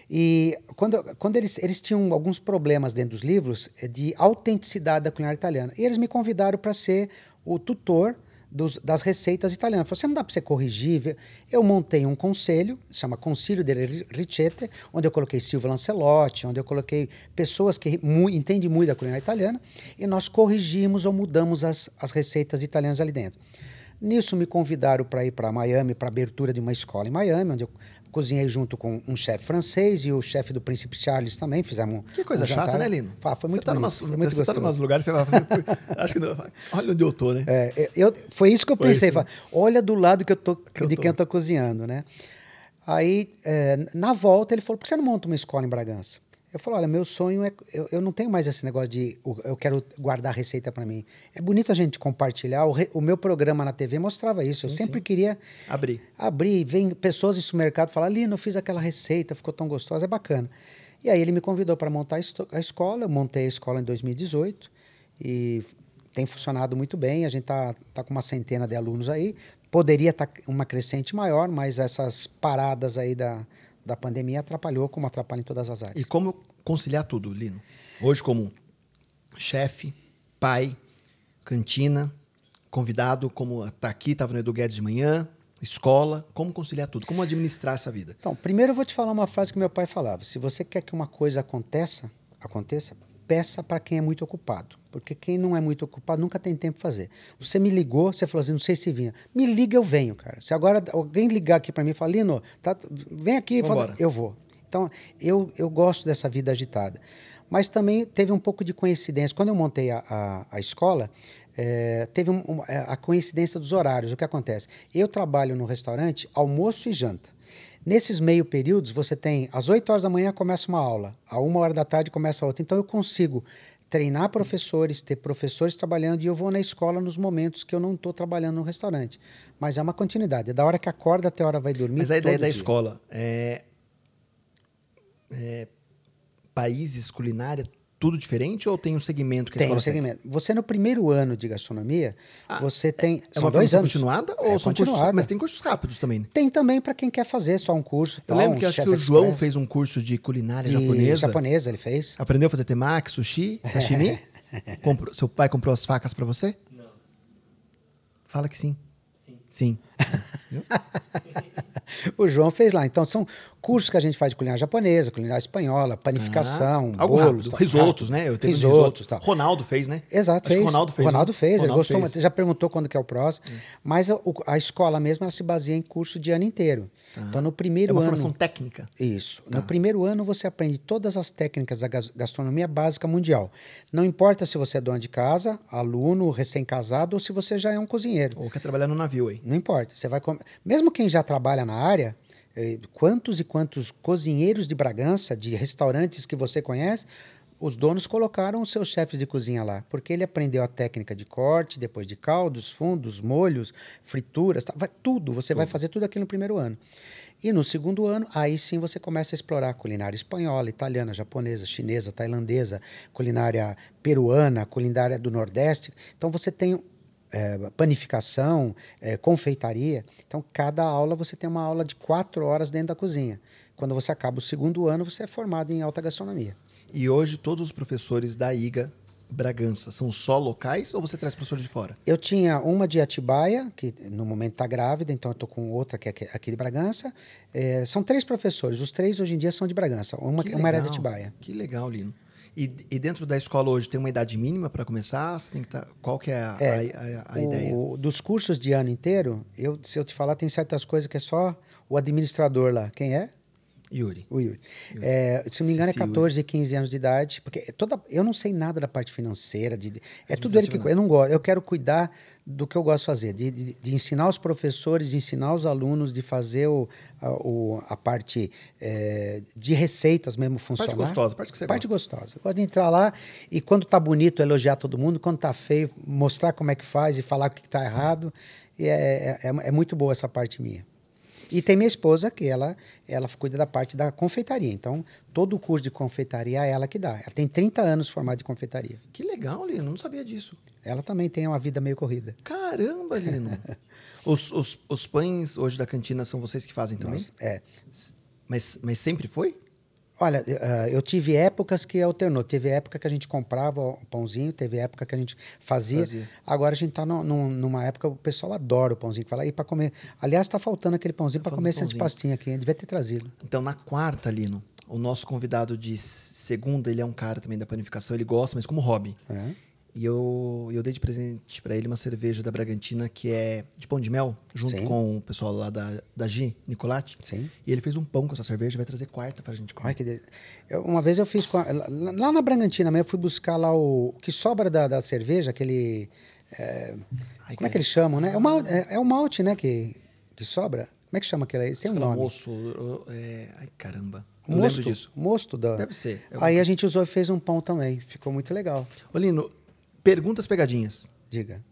E quando, quando eles, eles tinham alguns problemas dentro dos livros eh, de autenticidade da culinária italiana. E eles me convidaram para ser o tutor dos, das receitas italianas. Falei, você não dá para você corrigir? ver?" Eu montei um conselho, se chama Conselho delle Ricette, onde eu coloquei Silvio Lancelotti, onde eu coloquei pessoas que mu entendem muito da culinária italiana, e nós corrigimos ou mudamos as, as receitas italianas ali dentro. Nisso me convidaram para ir para Miami, para a abertura de uma escola em Miami, onde eu cozinhei junto com um chefe francês e o chefe do Príncipe Charles também. Fizemos um, Que coisa um chata, jantar. né, Lino? Fa- Foi muito você tá, bonito, numa, foi muito você tá numas lugares, você vai fazer. Acho que não, olha onde eu tô, né? É, eu, foi isso que eu Foi pensei. isso, né? Olha do lado que eu tô, eu de tô. quem eu tô cozinhando, né? Aí, é, na volta, ele falou, por que você não monta uma escola em Bragança? Eu falei, olha, meu sonho é... Eu, eu não tenho mais esse negócio de eu quero guardar receita para mim. É bonito a gente compartilhar. O, re- o meu programa na TV mostrava isso. eu Sim, sempre sim. queria Abrir. abrir, vem pessoas do supermercado falar, Lino, eu fiz aquela receita, ficou tão gostosa, é bacana. E aí ele me convidou para montar a escola, eu montei a escola em 2018 e tem funcionado muito bem, a gente tá, tá com uma centena de alunos aí, poderia estar uma crescente maior, mas essas paradas aí da, da pandemia atrapalhou, como atrapalha em todas as áreas. E como conciliar tudo, Lino? Hoje, como chefe, pai, cantina, convidado, como tá aqui, estava no Edu Guedes de manhã, escola, como conciliar tudo? Como administrar essa vida? Então, primeiro eu vou te falar uma frase que meu pai falava: se você quer que uma coisa aconteça, aconteça, peça para quem é muito ocupado. Porque quem não é muito ocupado nunca tem tempo para fazer. Você me ligou, você falou assim, não sei se vinha. Me liga, eu venho, cara. Se agora alguém ligar aqui para mim e falar, Lino, tá, vem aqui, faz... eu vou. Então, eu, eu gosto dessa vida agitada. Mas também teve um pouco de coincidência. Quando eu montei a, a, a escola, é, teve um, um, é, a coincidência dos horários. O que acontece? Eu trabalho no restaurante almoço e janta. Nesses meio períodos, você tem às 8 horas da manhã começa uma aula, a uma hora da tarde começa outra. Então eu consigo treinar professores, ter professores trabalhando e eu vou na escola nos momentos que eu não estou trabalhando no restaurante. Mas é uma continuidade, é da hora que acorda até a hora vai dormir. Mas a ideia da dia. escola é, é países culinária tudo diferente ou tem um segmento que tem um segmento. Segue? Você no primeiro ano de gastronomia, ah, você tem é uma dois anos continuada ou é são continuada. cursos, mas tem cursos rápidos também. Né? Tem também para quem quer fazer só um curso. Eu lembro um que acho que o João fez um curso de culinária de japonesa. Japonesa ele fez. Aprendeu a fazer temaki, sushi, sashimi. Comprou, seu pai comprou as facas para você? Não. Fala que sim. Sim. Sim. o João fez lá. Então, são cursos que a gente faz de culinária japonesa, culinária espanhola, panificação, ah, bolos. Tá, risotos, né? Eu tenho risotos. Tá. Ronaldo fez, né? Exato, fez. Ronaldo fez. Ronaldo né? fez, Ronaldo ele gostou, fez. já perguntou quando que é o próximo. Hum. Mas a, a, escola mesmo, ela se baseia em curso de ano inteiro. Ah. Então, no primeiro ano... É uma ano, formação técnica. Isso. Tá. No primeiro ano, você aprende todas as técnicas da gastronomia básica mundial. Não importa se você é dono de casa, aluno, recém-casado, ou se você já é um cozinheiro. Ou quer trabalhar no navio aí. Não importa. Você vai... Mesmo quem já trabalha na área, quantos e quantos cozinheiros de Bragança, de restaurantes que você conhece, os donos colocaram os seus chefes de cozinha lá, porque ele aprendeu a técnica de corte, depois de caldos, fundos, molhos, frituras, tá, vai, tudo. Você tudo. vai fazer tudo aquilo no primeiro ano. E no segundo ano, aí sim você começa a explorar a culinária espanhola, italiana, japonesa, chinesa, tailandesa, culinária peruana, culinária do Nordeste. Então você tem é, panificação, é, confeitaria. Então, cada aula você tem uma aula de quatro horas dentro da cozinha. Quando você acaba o segundo ano, você é formado em alta gastronomia. E hoje, todos os professores da IGA Bragança são só locais ou você traz professores de fora? Eu tinha uma de Atibaia, que no momento está grávida, então eu estou com outra que é aqui de Bragança. É, são três professores, os três hoje em dia são de Bragança. Uma, uma era de Atibaia. Que legal, Lino. E, e, dentro da escola hoje tem uma idade mínima para começar? tá, qual que é a, é, a, a, a o, ideia? Dos cursos de ano inteiro, eu, se eu te falar, tem certas coisas que é só o administrador lá. Quem é? Yuri. O Yuri. Yuri. É, se não me engano, é 14, 15 anos de idade. Porque toda, eu não sei nada da parte financeira. De, é tudo ele que. Eu não gosto. Eu quero cuidar do que eu gosto de fazer, de, de, de ensinar os professores, de ensinar os alunos, de fazer o, a, o, a parte é, de receitas mesmo funcionar. Parte gostosa, parte que você parte gosta. gostosa. Eu gosto de entrar lá e quando tá bonito elogiar todo mundo, quando tá feio mostrar como é que faz e falar o que está errado. E é, é, é, é muito boa essa parte minha. E tem minha esposa que ela, ela cuida da parte da confeitaria. Então, todo o curso de confeitaria é ela que dá. Ela tem 30 anos formada de confeitaria. Que legal, Lino. Não sabia disso. Ela também tem uma vida meio corrida. Caramba, Lino. os, os, os pães hoje da cantina são vocês que fazem também? Nossa, é. Mas, mas sempre foi? Olha, uh, eu tive épocas que alternou. Teve época que a gente comprava o pãozinho, teve época que a gente fazia. fazia. Agora a gente está numa época o pessoal adora o pãozinho. Fala, e para comer. Aliás, está faltando aquele pãozinho tá para comer essa de pastinha aqui. Devia ter trazido. Então, na quarta, Lino, o nosso convidado de segunda, ele é um cara também da panificação, ele gosta, mas como hobby. É. E eu, eu dei de presente para ele uma cerveja da Bragantina que é de pão de mel, junto Sim. com o pessoal lá da, da G, Nicolati. Sim. E ele fez um pão com essa cerveja e vai trazer quarta pra gente comer. Ai, que de... eu, uma vez eu fiz. A, lá na Bragantina mesmo, eu fui buscar lá o, o que sobra da, da cerveja, aquele. É, Ai, como é que eles chamam, né? É o, malte, é, é o malte, né, que, que sobra. Como é que chama aquele aí? Tem um nome. Moço. É... Ai, caramba. Eu mosto, disso. Mosto da. Deve ser. É aí a gente usou e fez um pão também. Ficou muito legal. Olino, Perguntas pegadinhas. Diga.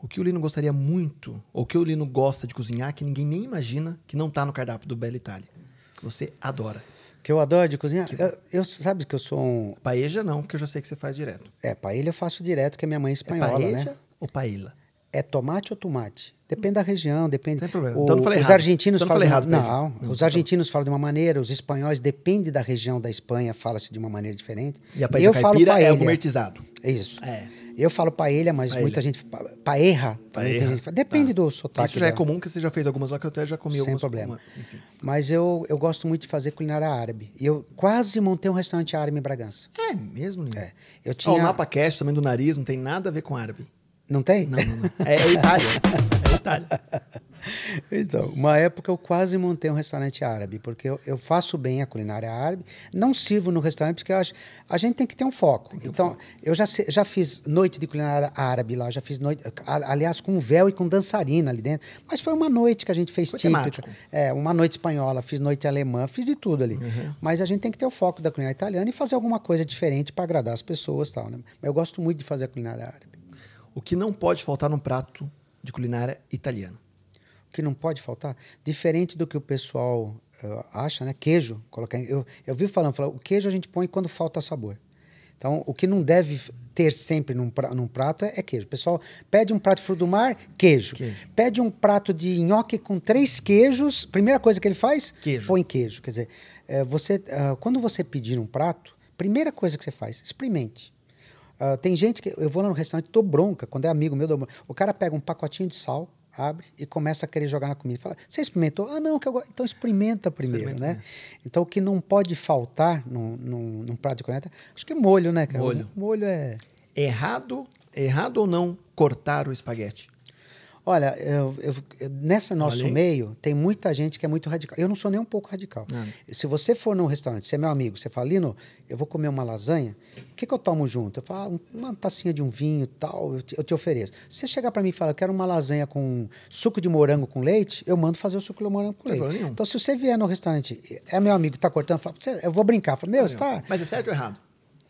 O que o Lino gostaria muito, ou o que o Lino gosta de cozinhar, que ninguém nem imagina que não está no cardápio do Bela Itália. Que você adora. Que eu adoro de cozinhar? Que... Eu, eu, sabe que eu sou um. Paeja não, porque eu já sei que você faz direto. É, paella eu faço direto, que é minha mãe é espanhola, é paeja né? Ou paella? É tomate ou tomate? Depende da região, depende. Sem problema. O- Então não falei os errado. argentinos Então não falam falei uma- errado, não. Não, os tá argentinos falam de uma maneira, os espanhóis depende da região da Espanha, fala-se de uma maneira diferente. E a eu paella falo caipira é paella. algo gourmetizado. Isso. É. Eu falo paella, mas Paella. muita gente pa- paerra, Paella. gente fala. Depende Tá. do sotaque. Isso já é comum, que você já fez algumas lá que eu até já comi Sem algumas. problema. uma- enfim. Mas eu, eu gosto muito de fazer culinária árabe. E eu quase montei um restaurante árabe em Bragança. É mesmo, Nino? É. Eu Ó, tinha. o Napa Cash também do nariz não tem nada a ver com árabe. Não tem? Não, não, não. É, é Itália. É Itália. Então, uma época eu quase montei um restaurante árabe, porque eu, eu faço bem a culinária árabe, não sirvo no restaurante, porque eu acho a gente tem que ter um foco. então, eu já, já fiz noite de culinária árabe lá, já fiz noite, aliás, com véu e com dançarina ali dentro, mas foi uma noite que a gente fez Foi temático. É, uma noite espanhola, fiz noite alemã, fiz de tudo ali. Uhum. Mas a gente tem que ter o foco da culinária italiana e fazer alguma coisa diferente para agradar as pessoas tal, né? Mas eu gosto muito de fazer a culinária árabe. O que não pode faltar num prato de culinária italiana. O que não pode faltar, diferente do que o pessoal eh, acha, né? Queijo, colocar. Eu, eu vi falando, falando, o queijo a gente põe quando falta sabor. Então, o que não deve ter sempre num, pra- num prato é, é queijo. O pessoal pede um prato de fruto do mar, queijo. Queijo. Pede um prato de nhoque com três queijos, primeira coisa que ele faz, Queijo. põe queijo. Quer dizer, eh, você, ah, quando você pedir um prato, primeira coisa que você faz, experimente. Ah, tem gente que. Eu vou no restaurante, dou bronca, quando é amigo meu, dou bronca. o cara pega um pacotinho de sal, abre e começa a querer jogar na comida. Fala, você experimentou? Ah, não, que eu gosto. Então experimenta primeiro, Experimenta né? Então o que não pode faltar num, num, num prato de culinária, acho que é molho, né, cara? Molho. O molho é. Errado, errado ou não cortar o espaguete? Olha, eu, eu- eu- nessa nosso meio, tem muita gente que é muito radical. Eu não sou nem um pouco radical. Ah. Se você for num restaurante, você é meu amigo, você fala, Lino, eu vou comer uma lasanha, o que, que eu tomo junto? Eu falo, ah, um- uma tacinha de um vinho tal, eu te, eu te ofereço. Se você chegar para mim e falar, eu quero uma lasanha com suco de morango com leite, eu mando fazer o suco de morango com leite. Então, se você vier no restaurante, é meu amigo, tá cortando, fala, "Você- eu vou brincar. Fala, meu, você tá... Mas é certo ou errado?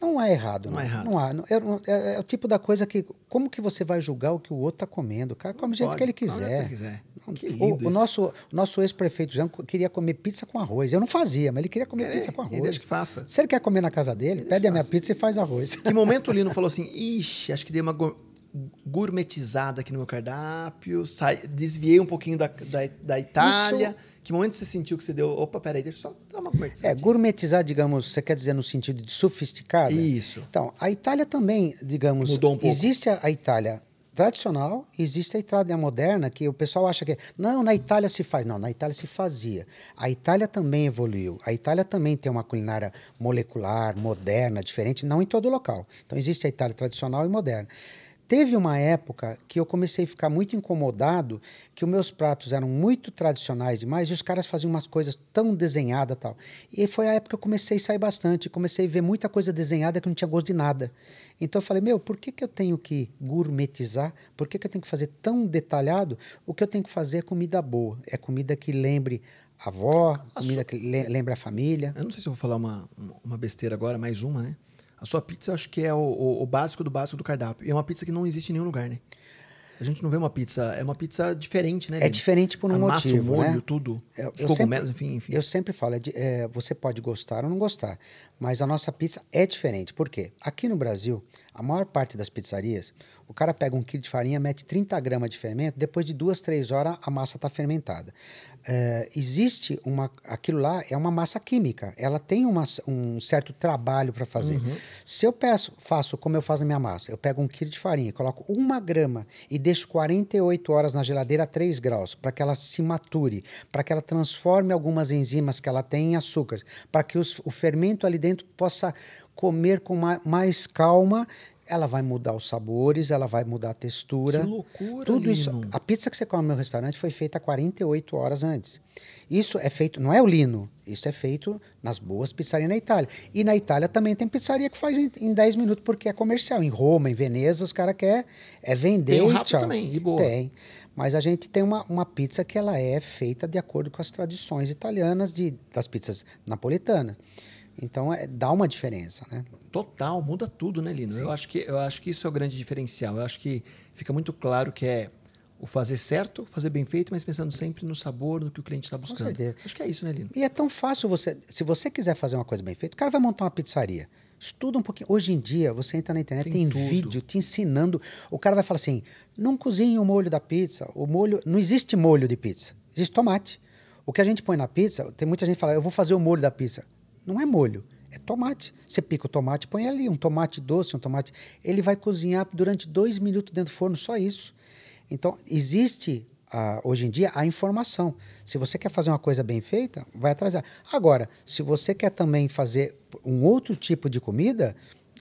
Não é errado, Não não. é errado. Não há. não- é, é- é o tipo da coisa que. Como que você vai julgar o que o outro está comendo? O cara come do jeito que ele quiser. que quiser. Que o- lindo o, isso. nosso, o nosso ex-prefeito Jean queria comer pizza com arroz. Eu não fazia, mas ele queria comer pizza com e arroz. deixa que faça. Se ele quer comer na casa dele, pede a minha pizza e faz arroz. Que momento o Lino falou assim, ixi, acho que dei uma gourmetizada aqui no meu cardápio, sai- desviei um pouquinho da, da, da Itália. Que momento você sentiu que você deu, opa, peraí, deixa eu só dar uma É, gourmetizada. gourmetizar, digamos, você quer dizer no sentido de sofisticada? Isso. Então, a Itália também, digamos, Mudou um pouco. existe a, a Itália tradicional, existe a Itália moderna, que o pessoal acha que não, na Itália se faz. Não, na Itália se fazia. A Itália também evoluiu. A Itália também tem uma culinária molecular, moderna, diferente, não em todo local. Então, existe a Itália tradicional e moderna. Teve uma época que eu comecei a ficar muito incomodado, que os meus pratos eram muito tradicionais demais e os caras faziam umas coisas tão desenhadas e tal. E foi a época que eu comecei a sair bastante, comecei a ver muita coisa desenhada que não tinha gosto de nada. Então eu falei, meu, por que, que eu tenho que gourmetizar? Por que, que eu tenho que fazer tão detalhado? O que eu tenho que fazer é comida boa, é comida que lembre a avó, comida que le- lembre a família. Eu não sei se eu vou falar uma, uma besteira agora, mais uma, né? A sua pizza eu acho que é o, o- o básico do básico do cardápio. E é uma pizza que não existe em nenhum lugar, né? A gente não vê uma pizza, é uma pizza diferente, né? É diferente por um a massa, motivo, o molho, né? tudo. Eu- Os eu sempre- cogumelos, enfim, enfim. Eu sempre falo, é de- é, você pode gostar ou não gostar, mas a nossa pizza é diferente. Por quê? Aqui no Brasil, a maior parte das pizzarias, o cara pega um quilo de farinha, mete 30 gramas de fermento, depois de duas, três horas a massa está fermentada. É, existe uma. Aquilo lá é uma massa química, ela tem uma, um certo trabalho para fazer. Uhum. Se eu peço, faço como eu faço na minha massa, eu pego um quilo de farinha, coloco uma grama e deixo 48 horas na geladeira a 3 graus, para que ela se mature, para que ela transforme algumas enzimas que ela tem em açúcares, para que os- o fermento ali dentro possa comer com ma- mais calma. Ela vai mudar os sabores, ela vai mudar a textura. Que loucura, Tudo isso. Lino. A pizza que você come no meu restaurante foi feita 48 horas antes. Isso é feito, não é o lino, isso é feito nas boas pizzarias na Itália. E na Itália também tem pizzaria que faz em, em 10 minutos porque é comercial. Em Roma, em Veneza, os caras querem é vender Tem um rápido tchau. também, e boa. Tem. Mas a gente tem uma, uma pizza que ela é feita de acordo com as tradições italianas de, das pizzas napolitanas. Então é, dá uma diferença, né? Total, muda tudo, né, Lino? Eu acho, que, eu acho que isso é o grande diferencial. Eu acho que fica muito claro que é o fazer certo, fazer bem feito, mas pensando sempre no sabor, no que o cliente está buscando. Acho que é isso, né, Lino? E é tão fácil você. Se você quiser fazer uma coisa bem feita, o cara vai montar uma pizzaria. Estuda um pouquinho. Hoje em dia, você entra na internet, Tem tem, vídeo te ensinando. O cara vai falar assim: não cozinhe o molho da pizza. O molho. Não existe molho de pizza. Existe tomate. O que a gente põe na pizza, tem muita gente que fala, eu vou fazer o molho da pizza. Não é molho, é tomate. Você pica o tomate, põe ali um tomate doce, um tomate. Ele vai cozinhar durante dois minutos dentro do forno, só isso. Então, existe ah, hoje em dia a informação. Se você quer fazer uma coisa bem feita, vai atrasar. Agora, se você quer também fazer um outro tipo de comida,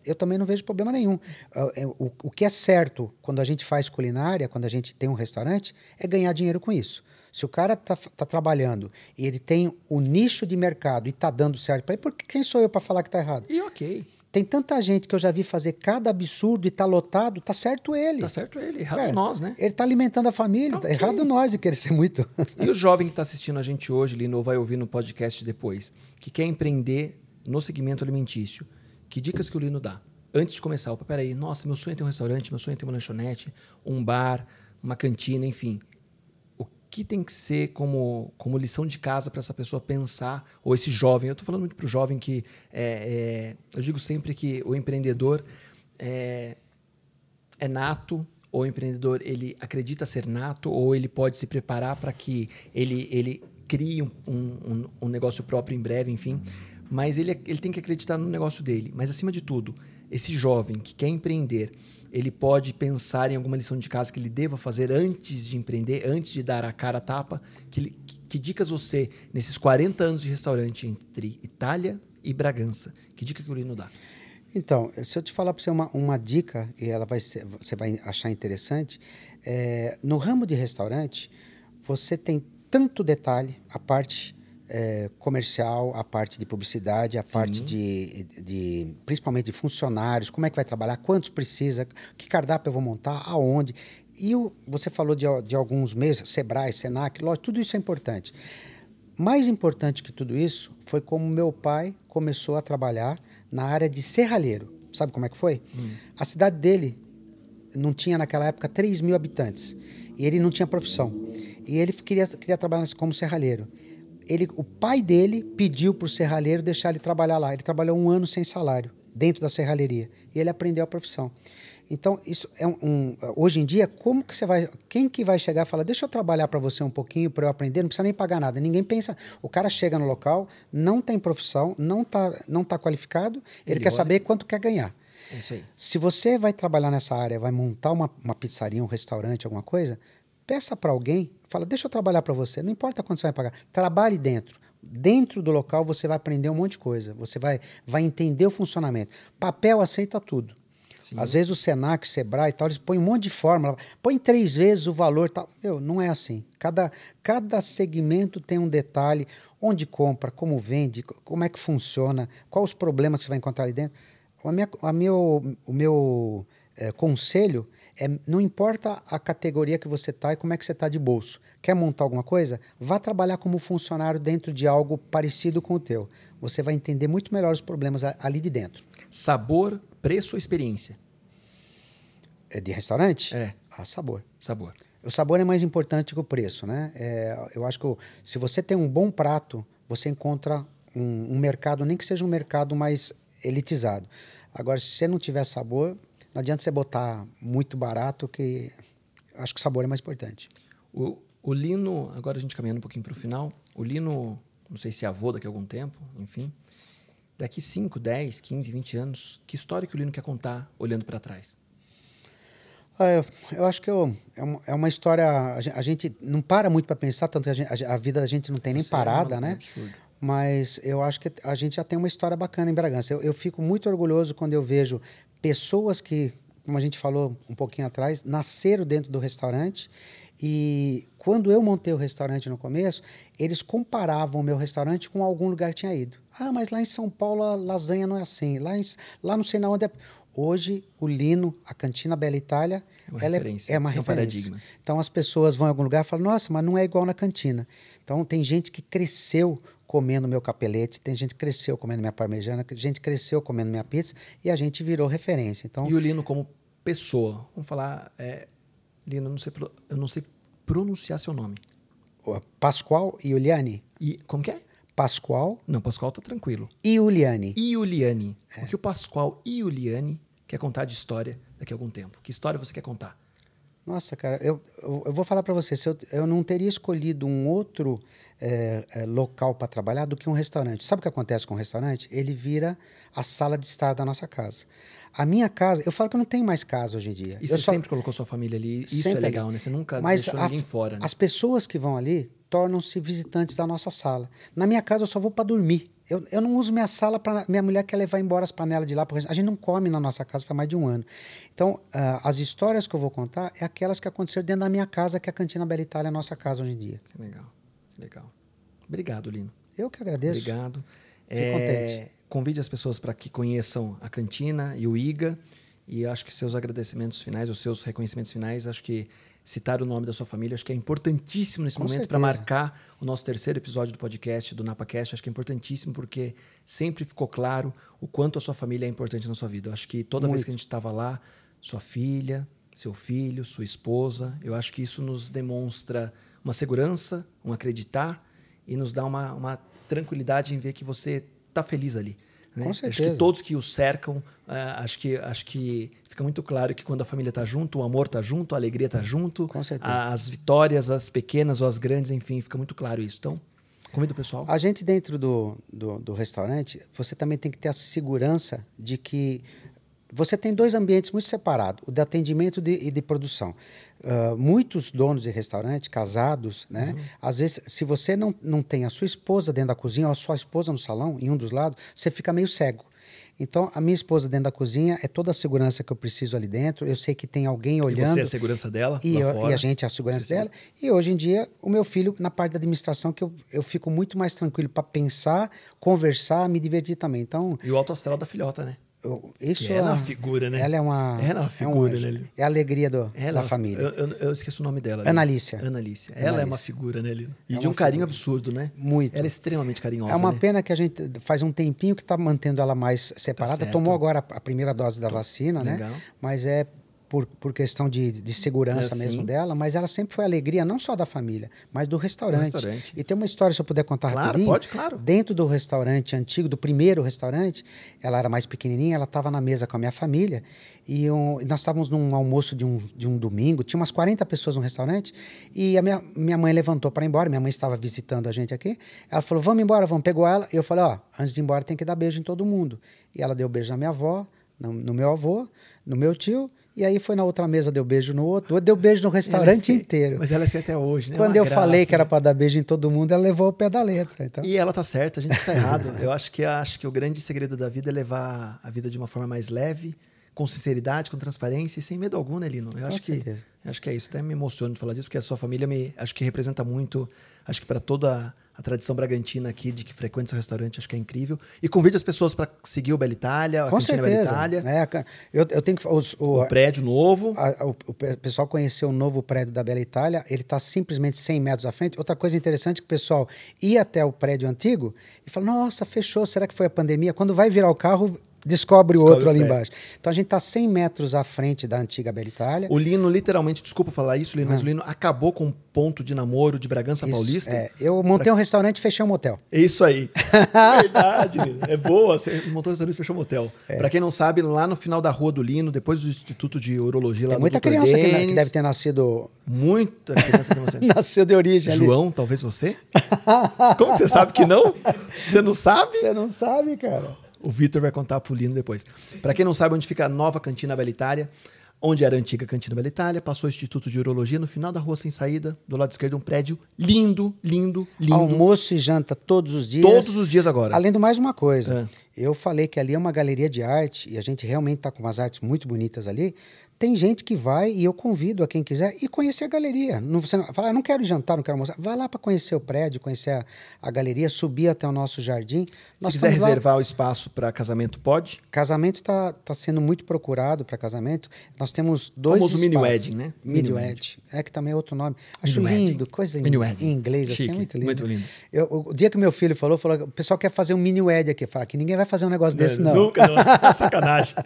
eu também não vejo problema nenhum. Ah, é, O, o que é certo quando a gente faz culinária, quando a gente tem um restaurante, é ganhar dinheiro com isso. Se o cara está tá trabalhando e ele tem o nicho de mercado e está dando certo para ele, por que- quem sou eu para falar que está errado? E ok. Tem tanta gente que eu já vi fazer cada absurdo e tá lotado, tá certo ele. Tá certo ele, errado É, nós, né? Ele tá alimentando a família, Tá tá ok. errado nós de querer ser muito. E o jovem que está assistindo a gente hoje, Lino, vai ouvir no podcast depois, que quer empreender no segmento alimentício, que dicas que o Lino dá? Antes de começar, opa, peraí, nossa, meu sonho é ter um restaurante, meu sonho é ter uma lanchonete, um bar, uma cantina, enfim. Que tem que ser como, como lição de casa para essa pessoa pensar, ou esse jovem? Eu estou falando muito para o jovem que, é, é, eu digo sempre que o empreendedor é, é nato ou o empreendedor ele acredita ser nato ou ele pode se preparar para que ele, ele crie um, um, um negócio próprio em breve, enfim. Mas ele, ele tem que acreditar no negócio dele. Mas, acima de tudo, esse jovem que quer empreender, ele pode pensar em alguma lição de casa que ele deva fazer antes de empreender, antes de dar a cara a tapa. Que, que, que dicas você, nesses 40 anos de restaurante entre Itália e Bragança, que dica que o Lino dá? Então, se eu te falar para você uma, uma dica, e ela vai ser, você vai achar interessante, é, no ramo de restaurante, você tem tanto detalhe, a parte é, comercial, a parte de publicidade, a parte de, de, principalmente de funcionários, como é que vai trabalhar, quantos precisa, que cardápio eu vou montar, aonde. E o, você falou de, de alguns meses, Sebrae, Senac, lógico, tudo isso é importante. Mais importante que tudo isso foi como meu pai começou a trabalhar na área de serralheiro. Sabe como é que foi? A cidade dele não tinha naquela época 3 mil habitantes e ele não tinha profissão. E ele queria, queria trabalhar como serralheiro. Ele, o pai dele pediu para o serralheiro deixar ele trabalhar lá. Ele trabalhou um ano sem salário dentro da serralheria e ele aprendeu a profissão. Então, isso é um, um- hoje em dia, como que você vai, quem que vai chegar e falar, deixa eu trabalhar para você um pouquinho para eu aprender, não precisa nem pagar nada. Ninguém pensa, o cara chega no local, não tem profissão, não tá, não tá qualificado, ele, Ele quer olha- saber quanto quer ganhar. É isso aí. Se você vai trabalhar nessa área, vai montar uma, uma pizzaria, um restaurante, alguma coisa, peça para alguém, fala, deixa eu trabalhar para você, não importa quanto você vai pagar, trabalhe dentro. Dentro do local você vai aprender um monte de coisa, você vai, vai entender o funcionamento. Papel aceita tudo. Sim. Às vezes o Senac, o Sebrae e tal, eles põem um monte de fórmula, põe três vezes o valor tal. Meu, não é assim. Cada, cada segmento tem um detalhe, onde compra, como vende, co- como é que funciona, quais os problemas que você vai encontrar ali dentro. A minha, a meu, o meu eh, conselho é, não importa a categoria que você está e como é que você está de bolso. Quer montar alguma coisa? Vá trabalhar como funcionário dentro de algo parecido com o teu. Você vai entender muito melhor os problemas ali de dentro. Sabor, preço ou experiência? É de restaurante? É. Ah, sabor. Sabor. O sabor é mais importante que o preço, né? É, eu acho que se você tem um bom prato, você encontra um, um mercado, nem que seja um mercado mais elitizado. Agora, se você não tiver sabor, não adianta você botar muito barato, que acho que o sabor é mais importante. O, o Lino, agora a gente caminhando um pouquinho para o final, o Lino, não sei se é avô daqui a algum tempo, enfim, daqui 5, 10, 15, 20 anos, que história que o Lino quer contar olhando para trás? Ah, eu, eu acho que eu- é, uma, é uma história. A gen- a gente, não para muito para pensar, tanto que a, gen- a vida da gente não tem nem Você é parada, um né? absurdo. Mas eu acho que a gente já tem uma história bacana em Bragança. Eu, eu fico muito orgulhoso quando eu vejo pessoas que, como a gente falou um pouquinho atrás, nasceram dentro do restaurante. E quando eu montei o restaurante no começo, eles comparavam o meu restaurante com algum lugar que tinha ido. Ah, mas lá em São Paulo a lasanha não é assim. Lá, em, lá não sei na onde é. Hoje, o Lino, a Cantina Bela Itália, É uma ela referência, é, uma é referência. Então as pessoas vão em algum lugar e falam, nossa, mas não é igual na cantina. Então tem gente que cresceu comendo meu capelete, tem gente que cresceu comendo minha parmejana, gente cresceu comendo minha pizza e a gente virou referência. Então, E o Lino como pessoa, vamos falar, é, Lino, eu não sei, eu não sei pronunciar seu nome. Pascoal e Uliane, E como que é? Pascoal Não, Pascoal tá tranquilo. e Juliane. E Juliane. É. O que o Pascoal e Juliane quer contar de história daqui a algum tempo? Que história você quer contar? Nossa, cara, eu, eu, eu vou falar para você, se eu, eu não teria escolhido um outro é, é, local para trabalhar do que um restaurante. Sabe o que acontece com o restaurante? Ele vira a sala de estar da nossa casa. A minha casa, eu falo que eu não tenho mais casa hoje em dia. E eu você só- sempre colocou sua família ali. Isso é legal, ali. né? Você nunca Mas deixou a- ninguém fora, né? As pessoas que vão ali tornam-se visitantes da nossa sala. Na minha casa eu só vou para dormir. Eu, eu não uso minha sala para minha mulher quer levar embora as panelas de lá, porque a gente não come na nossa casa faz mais de um ano. Então, ah, as histórias que eu vou contar é aquelas que aconteceram dentro da minha casa, que é a Cantina Bela Itália é a nossa casa hoje em dia. Que legal, legal. Obrigado, Lino. Eu que agradeço. Obrigado. Fico É, contente. convide as pessoas para que conheçam a cantina e o IGA. E acho que seus agradecimentos finais, os seus reconhecimentos finais, acho que citar o nome da sua família, acho que é importantíssimo nesse Com momento para marcar o nosso terceiro episódio do podcast, do NapaCast. Acho que é importantíssimo porque sempre ficou claro o quanto a sua família é importante na sua vida. Acho que toda vez Muito. que a gente estava lá, sua filha, seu filho, sua esposa, eu acho que isso nos demonstra uma segurança, um acreditar e nos dá uma, uma tranquilidade em ver que você está feliz ali. Né? Com Acho que certeza. todos que o cercam, ah, acho, que, acho que fica muito claro que quando a família está junto, o amor está junto, a alegria está junto, Com certeza. as vitórias, as pequenas ou as grandes, enfim, fica muito claro isso. Então, convido o pessoal. A gente dentro do, do, do restaurante, você também tem que ter a segurança de que você tem dois ambientes muito separados, o de atendimento de- e de produção. Ah, muitos donos de restaurante, casados, né? Às vezes, se você não, não tem a sua esposa dentro da cozinha ou a sua esposa no salão, em um dos lados, você fica meio cego. Então, a minha esposa dentro da cozinha é toda a segurança que eu preciso ali dentro. Eu sei que tem alguém E olhando. você é a segurança dela E, eu- e a gente é a segurança dela. E hoje em dia, o meu filho, na parte da administração, que eu, eu fico muito mais tranquilo para pensar, conversar, me divertir também. Então, E o alto astral da filhota, né? Eu- isso ela é uma figura, né? Ela é uma, Ela é uma um figura, anjo. né, Lino? É a alegria do- Ela- da família. Eu, eu- eu esqueço o nome dela. Analícia. Analícia. Ela é uma Analícia. figura, né, Lino? E É de um uma carinho figura. absurdo, né? Muito. Ela é extremamente carinhosa. É uma né? pena que a gente faz um tempinho que está mantendo ela mais separada. certo. Tomou agora a primeira dose da vacina, Legal. né? Mas é por, por questão de, de segurança É, mesmo dela. Mas ela sempre foi alegria, não só da família, mas do restaurante. restaurante. E tem uma história, se eu puder contar Claro, rapidinho. pode, claro. Dentro do restaurante antigo, do primeiro restaurante, ela era mais pequenininha, ela estava na mesa com a minha família. E um- nós estávamos num almoço de um, de um domingo, tinha umas 40 pessoas no restaurante. E a minha, minha mãe levantou para ir embora, minha mãe estava visitando a gente aqui. Ela falou: Vamos embora, vamos. Pegou ela. E eu falei: Ó, antes de ir embora tem que dar beijo em todo mundo. E ela deu beijo na minha avó, no, no meu avô, no meu tio. E aí foi na outra mesa, deu beijo no outro, deu beijo no é restaurante inteiro. Mas ela é assim até hoje, né? Quando Uma eu falei graça, que era né? para dar beijo em todo mundo, ela levou o pé da letra. Então, E ela tá certa, a gente tá errado. Eu acho que acho que o grande segredo da vida é levar a vida de uma forma mais leve, com sinceridade, com transparência e sem medo algum, né, Lino? Eu acho que certeza. eu acho que é isso. Até me emociono de falar disso, porque a sua família me acho que representa muito, acho que para toda a tradição bragantina aqui de que frequenta seu restaurante, acho que é incrível. E convide as pessoas para seguir o Bela Itália, a com Cantina Bela certeza. Itália, É, eu, eu tenho que. Os, o, o prédio novo. a- o, o pe- pessoal conheceu o novo prédio da Bela Itália, ele está simplesmente 100 metros à frente. Outra coisa interessante é que o pessoal ia até o prédio antigo e fala: Nossa, fechou, será que foi a pandemia? Quando vai virar o carro, descobre, o Descobre outro o ali embaixo. Então a gente está 100 metros à frente da antiga Bela Itália. O Lino, literalmente, desculpa falar isso, Lino, mas o Lino acabou com o ponto de namoro de Bragança Isso, Paulista. é, eu montei um restaurante e fechei um motel. É Isso aí. Verdade. É boa. Você montou o restaurante e fechou o motel. É. Pra quem não sabe, lá no final da Rua do Lino, depois do Instituto de Urologia lá Tem muita Dr. criança que, na- que deve ter nascido, Muita criança tem você. nasceu de origem ali. João, talvez você? Como que você sabe que não? Você não sabe? Você não sabe, cara. O Vitor vai contar pro Lino depois. Pra quem não sabe onde fica a nova Cantina Bela Itália, onde era a antiga Cantina Bela Itália, passou o Instituto de Urologia, no final da rua sem saída, do lado esquerdo um prédio lindo, lindo, lindo. Almoço e janta todos os dias. Todos os dias agora. Além do mais uma coisa, É. eu falei que ali é uma galeria de arte e a gente realmente está com umas artes muito bonitas ali. Tem gente que vai e eu convido a quem quiser ir conhecer a galeria. Não, você não, fala, "Ah, não quero jantar, não quero almoçar. Vai lá para conhecer o prédio, conhecer a, a galeria, subir até o nosso jardim. Se quiser estamos lá- reservar o espaço para casamento, pode. Casamento está tá sendo muito procurado para casamento. Nós temos dois famoso mini wedding, né? Mini, Mini wedding. É que também é outro nome. Acho Mini lindo, wedding. coisa em, Mini wedding. em inglês, assim, Chique, é muito lindo. muito lindo. Eu- o dia que meu filho falou, falou, o pessoal quer fazer um mini wedding aqui. Fala que ninguém vai fazer um negócio desse, não. Nunca, não. Sacanagem.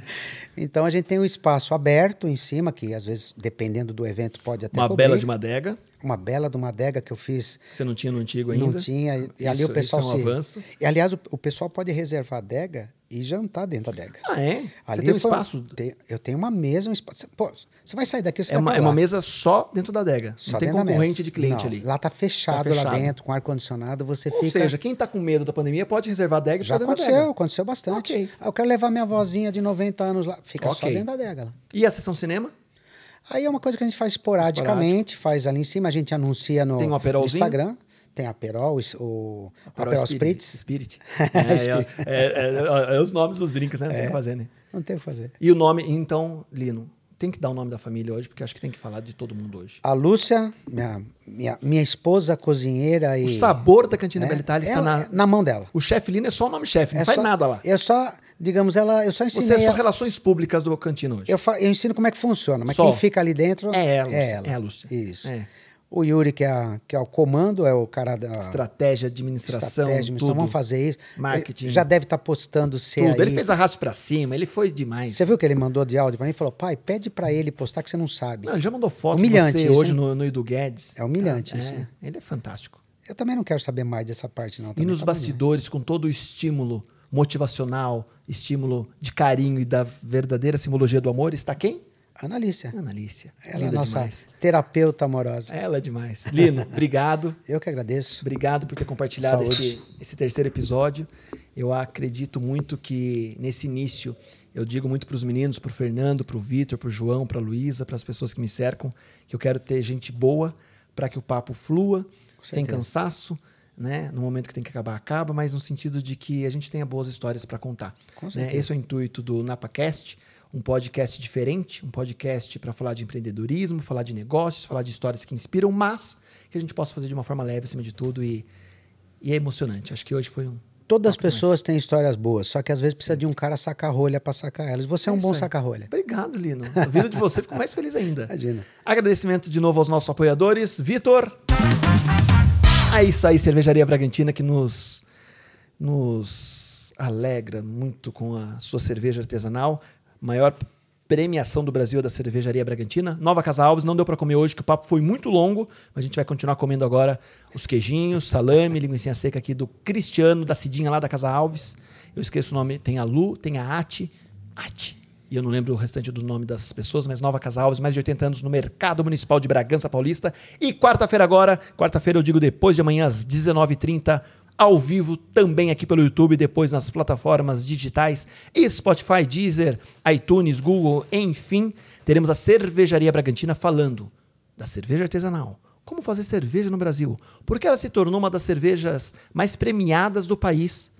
Então a gente tem um espaço aberto, em cima, que às vezes, dependendo do evento, pode até Uma cobrir. bela de uma adega, Uma bela de uma adega que eu fiz. que você não tinha no antigo ainda. Não tinha. E ali Isso- o pessoal isso é um se. avanço. E, aliás, o, o pessoal pode reservar adega e jantar dentro da adega. Ah, é? Você Ali tem um espaço. tem- eu tenho uma mesa, um espaço. Pô, você vai sair daqui, você É vai uma, é uma lá. mesa só dentro da adega. Só não tem concorrente de cliente Não, ali. Lá tá fechado, Tá lá fechado. dentro, com ar-condicionado, você Ou fica. seja, quem tá com medo da pandemia pode reservar a adega e Já ficar dentro da aconteceu, adega. aconteceu bastante. Ok. Ah, Eu quero levar minha vozinha de 90 anos lá. Fica só Ok. dentro da adega lá. E a sessão cinema? Aí é uma coisa que a gente faz esporadicamente, faz ali em cima, a gente anuncia no, Tem um no? Instagram. Tem aperol, o, o aperol Spirit. spritz. Spirit. É, é, é- é- é os nomes dos drinks, né? Não tem o que fazer, né? Não tem o que fazer. E o nome, então, Lino, tem que dar o nome da família hoje, porque acho que tem que falar de todo mundo hoje. A Lúcia, minha, minha, minha esposa cozinheira e... O sabor da Cantina é, Bela Itália está na... na mão dela. O chefe Lino é só o nome chefe, não É faz só- nada lá. Eu só, digamos, ela, eu só ensinei... Você é só a- relações públicas do Cantina hoje. eu, fa- eu ensino como é que funciona, mas Só. quem fica ali dentro É ela, é ela. É a Lúcia. Isso. É. O Yuri, que é, a- que é o comando, é o cara da... Estratégia, administração, estratégia, administração, tudo. vamos fazer isso. Marketing. Ele já deve estar postando você tudo. aí. Ele fez arraste pra cima, ele foi demais. Você viu que ele mandou de áudio pra mim? Ele falou, pai, pede pra ele postar que você não sabe. Não, ele já mandou foto Humilhante você isso, hoje hein? no, no Edu Guedes. É humilhante Tá, isso, é, né? Ele é fantástico. Eu também não quero saber mais dessa parte, não. E nos tá bastidores, com todo o estímulo motivacional, estímulo de carinho e da verdadeira simbologia do amor, está quem? Analícia. Analícia. Ela é Linda nossa demais. terapeuta amorosa. Ela é demais. Lino, obrigado. Eu que agradeço. Obrigado por ter compartilhado esse, esse terceiro episódio. Eu acredito muito que nesse início, eu digo muito para os meninos, para o Fernando, para o Vitor, para o João, para a Luísa, para as pessoas que me cercam, que eu quero ter gente boa para que o papo flua, sem cansaço, né? No momento que tem que acabar, acaba, mas no sentido de que a gente tenha boas histórias para contar. Né? Esse é o intuito do NapaCast, um podcast diferente, um podcast para falar de empreendedorismo, falar de negócios, falar de histórias que inspiram, mas que a gente possa fazer de uma forma leve acima de tudo e, e é emocionante. Acho que hoje foi um. Todas as pessoas têm histórias boas, só que às vezes precisa de um cara saca-rolha pra sacar elas. Você é um isso bom aí. saca-rolha. Obrigado, Lino. Vida de você ficou mais feliz ainda. Imagina. Agradecimento de novo aos nossos apoiadores. Vitor. É isso aí, Cervejaria Bragantina, que nos, nos alegra muito com a sua cerveja artesanal. Maior premiação do Brasil é da Cervejaria Bragantina. Nova Casa Alves, não deu para comer hoje, que o papo foi muito longo, mas a gente vai continuar comendo agora os queijinhos, salame, linguiça seca aqui do Cristiano, da Cidinha lá da Casa Alves. Eu esqueço o nome, tem a Lu, tem a Ati. Ati. E eu não lembro o restante do nome das pessoas, mas Nova Casa Alves, mais de 80 anos no Mercado Municipal de Bragança Paulista. E quarta-feira agora, quarta-feira eu digo depois de amanhã às 19h30, ao vivo também aqui pelo YouTube, depois nas plataformas digitais, Spotify, Deezer, iTunes, Google, enfim, teremos a Cervejaria Bragantina falando da cerveja artesanal. Como fazer cerveja no Brasil? Porque ela se tornou uma das cervejas mais premiadas do país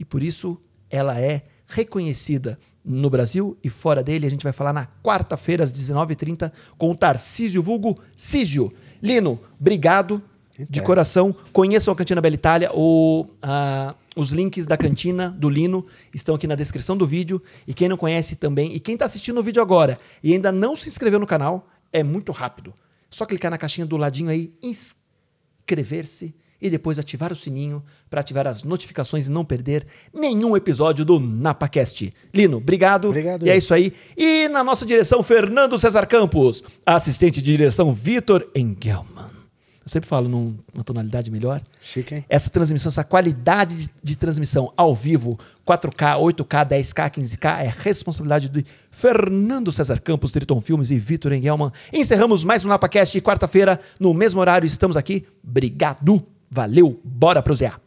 e por isso ela é reconhecida no Brasil e fora dele. A gente vai falar na quarta-feira, às 19h30, com o Tarcísio Vulgo Císio. Lino, obrigado de Então. coração. Conheçam a Cantina Bela Itália. O, ah, os links da cantina do Lino estão aqui na descrição do vídeo. E quem não conhece também, e quem está assistindo o vídeo agora e ainda não se inscreveu no canal, é muito rápido. Só clicar na caixinha do ladinho aí, inscrever-se e depois ativar o sininho para ativar as notificações e não perder nenhum episódio do NapaCast. Lino, obrigado. Obrigado, E é isso aí. E na nossa direção, Fernando César Campos. Assistente de direção, Vitor Engelman. Eu sempre falo num- numa tonalidade melhor. Chique, hein? Essa transmissão, essa qualidade de, de transmissão ao vivo, 4K, 8K, 10K, 15K, é responsabilidade de Fernando César Campos, Triton Filmes e Vitor Engelman. Encerramos mais um NapaCast e quarta-feira, no mesmo horário, estamos aqui. Obrigado, valeu, bora prosear.